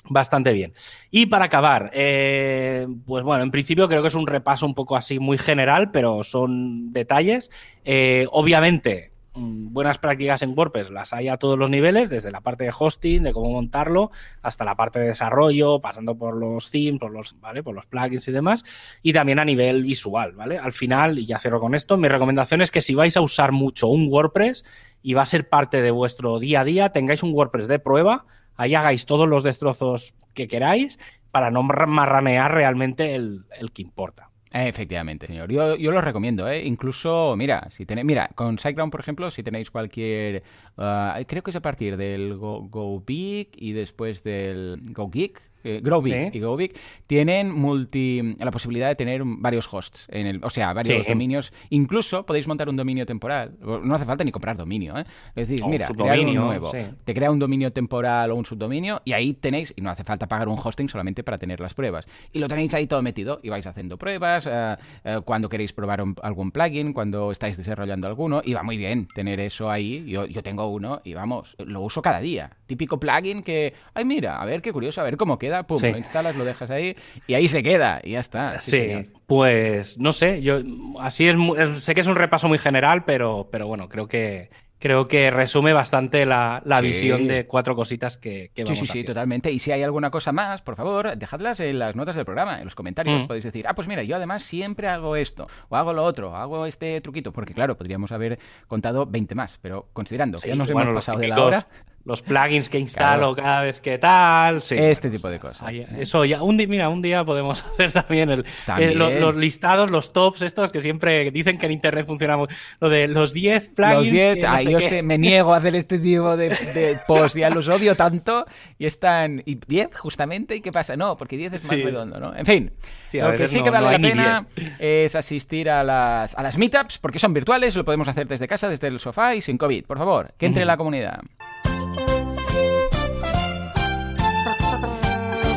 bastante bien. Y para acabar, eh, pues bueno, en principio creo que es un repaso un poco así muy general, pero son detalles. Eh, obviamente, buenas prácticas en WordPress las hay a todos los niveles, desde la parte de hosting, de cómo montarlo, hasta la parte de desarrollo, pasando por los themes, por los, ¿vale? por los plugins y demás, y también a nivel visual, ¿vale? Al final, y ya cierro con esto, mi recomendación es que si vais a usar mucho un WordPress y va a ser parte de vuestro día a día, tengáis un WordPress de prueba, ahí hagáis todos los destrozos que queráis para no marranear realmente el que importa. Efectivamente, señor. Yo, yo lo recomiendo, ¿eh? Incluso, mira, si tenéis, mira, con SiteGround, por ejemplo, si tenéis cualquier, uh, creo que es a partir del Go, Go Big y después del Go Geek, eh, y GoBig tienen multi, la posibilidad de tener varios hosts, en el, o sea, varios dominios. Incluso podéis montar un dominio temporal. No hace falta ni comprar dominio. ¿eh? Es decir, mira, crear un nuevo. Te crea un dominio temporal o un subdominio y ahí tenéis, y no hace falta pagar un hosting solamente para tener las pruebas. Y lo tenéis ahí todo metido y vais haciendo pruebas eh, eh, cuando queréis probar algún plugin, cuando estáis desarrollando alguno. Y va muy bien tener eso ahí. Yo, yo tengo uno y vamos, lo uso cada día. Típico plugin que, ay, mira, a ver qué curioso, a ver cómo queda pum, lo instalas, lo dejas ahí y ahí se queda y ya está. Sí, pues no sé, yo así es, sé que es un repaso muy general, pero, pero bueno, creo que creo que resume bastante la, visión de cuatro cositas que, que vamos Sí, sí, sí, totalmente. Y si hay alguna cosa más, por favor, dejadlas en las notas del programa, en los comentarios. Mm. Podéis decir, ah, pues mira, yo además siempre hago esto, o hago lo otro, hago este truquito, porque claro, podríamos haber contado 20 más, pero considerando que ya nos hemos pasado de la hora los plugins que instalo cada vez que tal. este tipo de cosas. ¿eh? Eso ya, un día, mira, un día podemos hacer también, el, eh, los, listados, los tops estos que siempre dicen que en internet funcionamos. Lo de los 10 plugins. Los 10, yo me niego a hacer este tipo de, de posts, ya los odio tanto y están. ¿Y 10 justamente? ¿Y qué pasa? No, porque 10 es más redondo, ¿no? En fin, lo que sí que vale la pena es asistir a las, a las meetups porque son virtuales, lo podemos hacer desde casa, desde el sofá y sin COVID. Por favor, que entre la comunidad.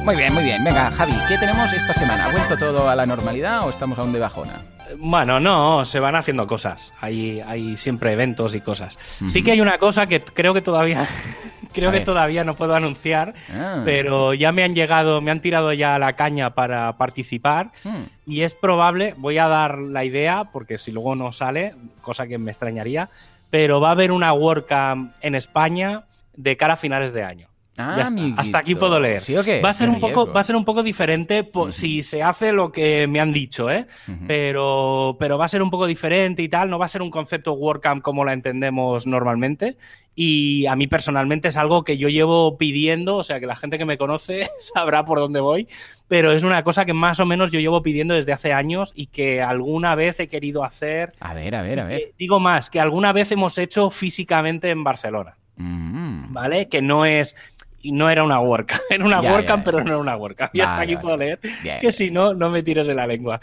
Muy bien, muy bien. Venga, Javi, ¿qué tenemos esta semana? ¿Ha vuelto todo a la normalidad o estamos aún de bajona? Bueno, no, se van haciendo cosas. Hay, hay siempre eventos y cosas. Sí que hay una cosa que creo que todavía creo que todavía no puedo anunciar, ah. pero ya me han llegado, me han tirado ya la caña para participar hmm. y es probable, voy a dar la idea porque si luego no sale, cosa que me extrañaría, pero va a haber una WordCamp en España de cara a finales de año. Ah, Hasta aquí puedo leer. Va a ser un poco, va a ser un poco diferente si se hace lo que me han dicho, ¿eh? pero, pero va a ser un poco diferente y tal. No va a ser un concepto WordCamp como la entendemos normalmente. Y a mí personalmente es algo que yo llevo pidiendo, o sea que la gente que me conoce sabrá por dónde voy, pero es una cosa que más o menos yo llevo pidiendo desde hace años y que alguna vez he querido hacer. A ver, a ver, a ver. digo más, que alguna vez hemos hecho físicamente en Barcelona. Mm. ¿Vale? Que no es y no era una WordCamp. Era una WordCamp, pero no era una WordCamp. Y hasta aquí puedo leer que si no, no me tires de la lengua.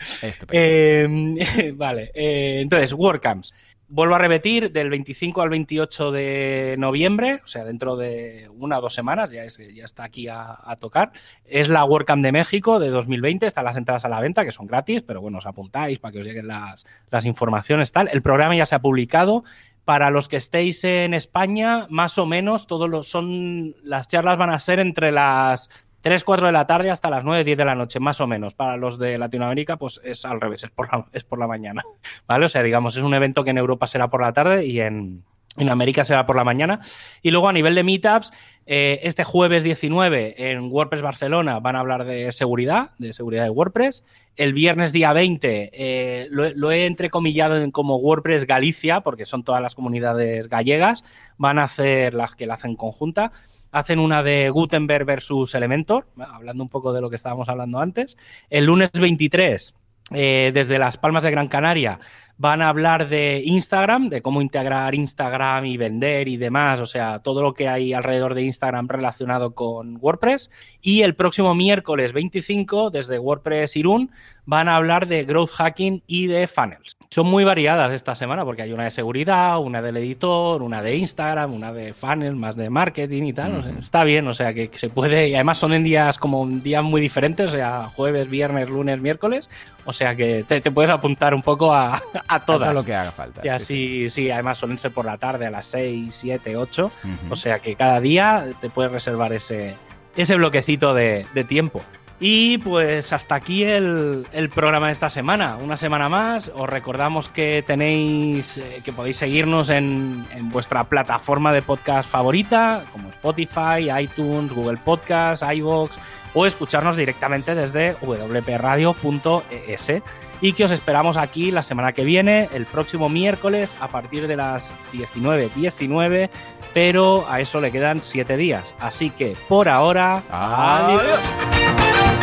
Em, vale, eh, entonces, WordCamps. Vuelvo a repetir, del 25 al 28 de noviembre, o sea, dentro de una o dos semanas, ya, ya está aquí a, tocar. Es la WordCamp de México de 2020, están las entradas a la venta, que son gratis, pero bueno, os apuntáis para que os lleguen las, las informaciones, tal. El programa ya se ha publicado, para los que estéis en España, más o menos, todos los son las charlas van a ser entre las 3, 4 de la tarde hasta las 9, 10 de la noche, más o menos. Para los de Latinoamérica, pues es al revés, es por la, es por la mañana. ¿Vale? O sea, digamos, es un evento que en Europa será por la tarde y en, en América será por la mañana. Y luego a nivel de meetups, eh, este jueves 19 en WordPress Barcelona van a hablar de seguridad, de seguridad de WordPress. El viernes día 20 eh, lo, he entrecomillado en como WordPress Galicia, porque son todas las comunidades gallegas. Van a hacer las que la hacen conjunta. Hacen una de Gutenberg versus Elementor, hablando un poco de lo que estábamos hablando antes. El lunes 23, eh, desde Las Palmas de Gran Canaria, Van a hablar de Instagram, de cómo integrar Instagram y vender y demás, o sea, todo lo que hay alrededor de Instagram relacionado con WordPress. Y el próximo miércoles 25, desde WordPress Irún, van a hablar de growth hacking y de funnels. Son muy variadas esta semana porque hay una de seguridad, una del editor, una de Instagram, una de funnels, más de marketing y tal. está bien, o sea, que, se puede. Y además son en días como un día muy diferentes, o sea, jueves, viernes, lunes, miércoles. O sea que te puedes apuntar un poco a, a todas. lo que haga falta. Y así, sí, además suelen ser por la tarde a las 6, 7, 8. O sea que cada día te puedes reservar ese, ese bloquecito de, tiempo. Y pues hasta aquí el, programa de esta semana. Una semana más. Os recordamos que tenéis, eh, que podéis seguirnos en, en, vuestra plataforma de podcast favorita, como Spotify, iTunes, Google Podcast, iVoox, o escucharnos directamente desde wpradio.es y que os esperamos aquí la semana que viene, el próximo miércoles a partir de las 19.19, 19, pero a eso le quedan 7 días. Así que por ahora... Adiós.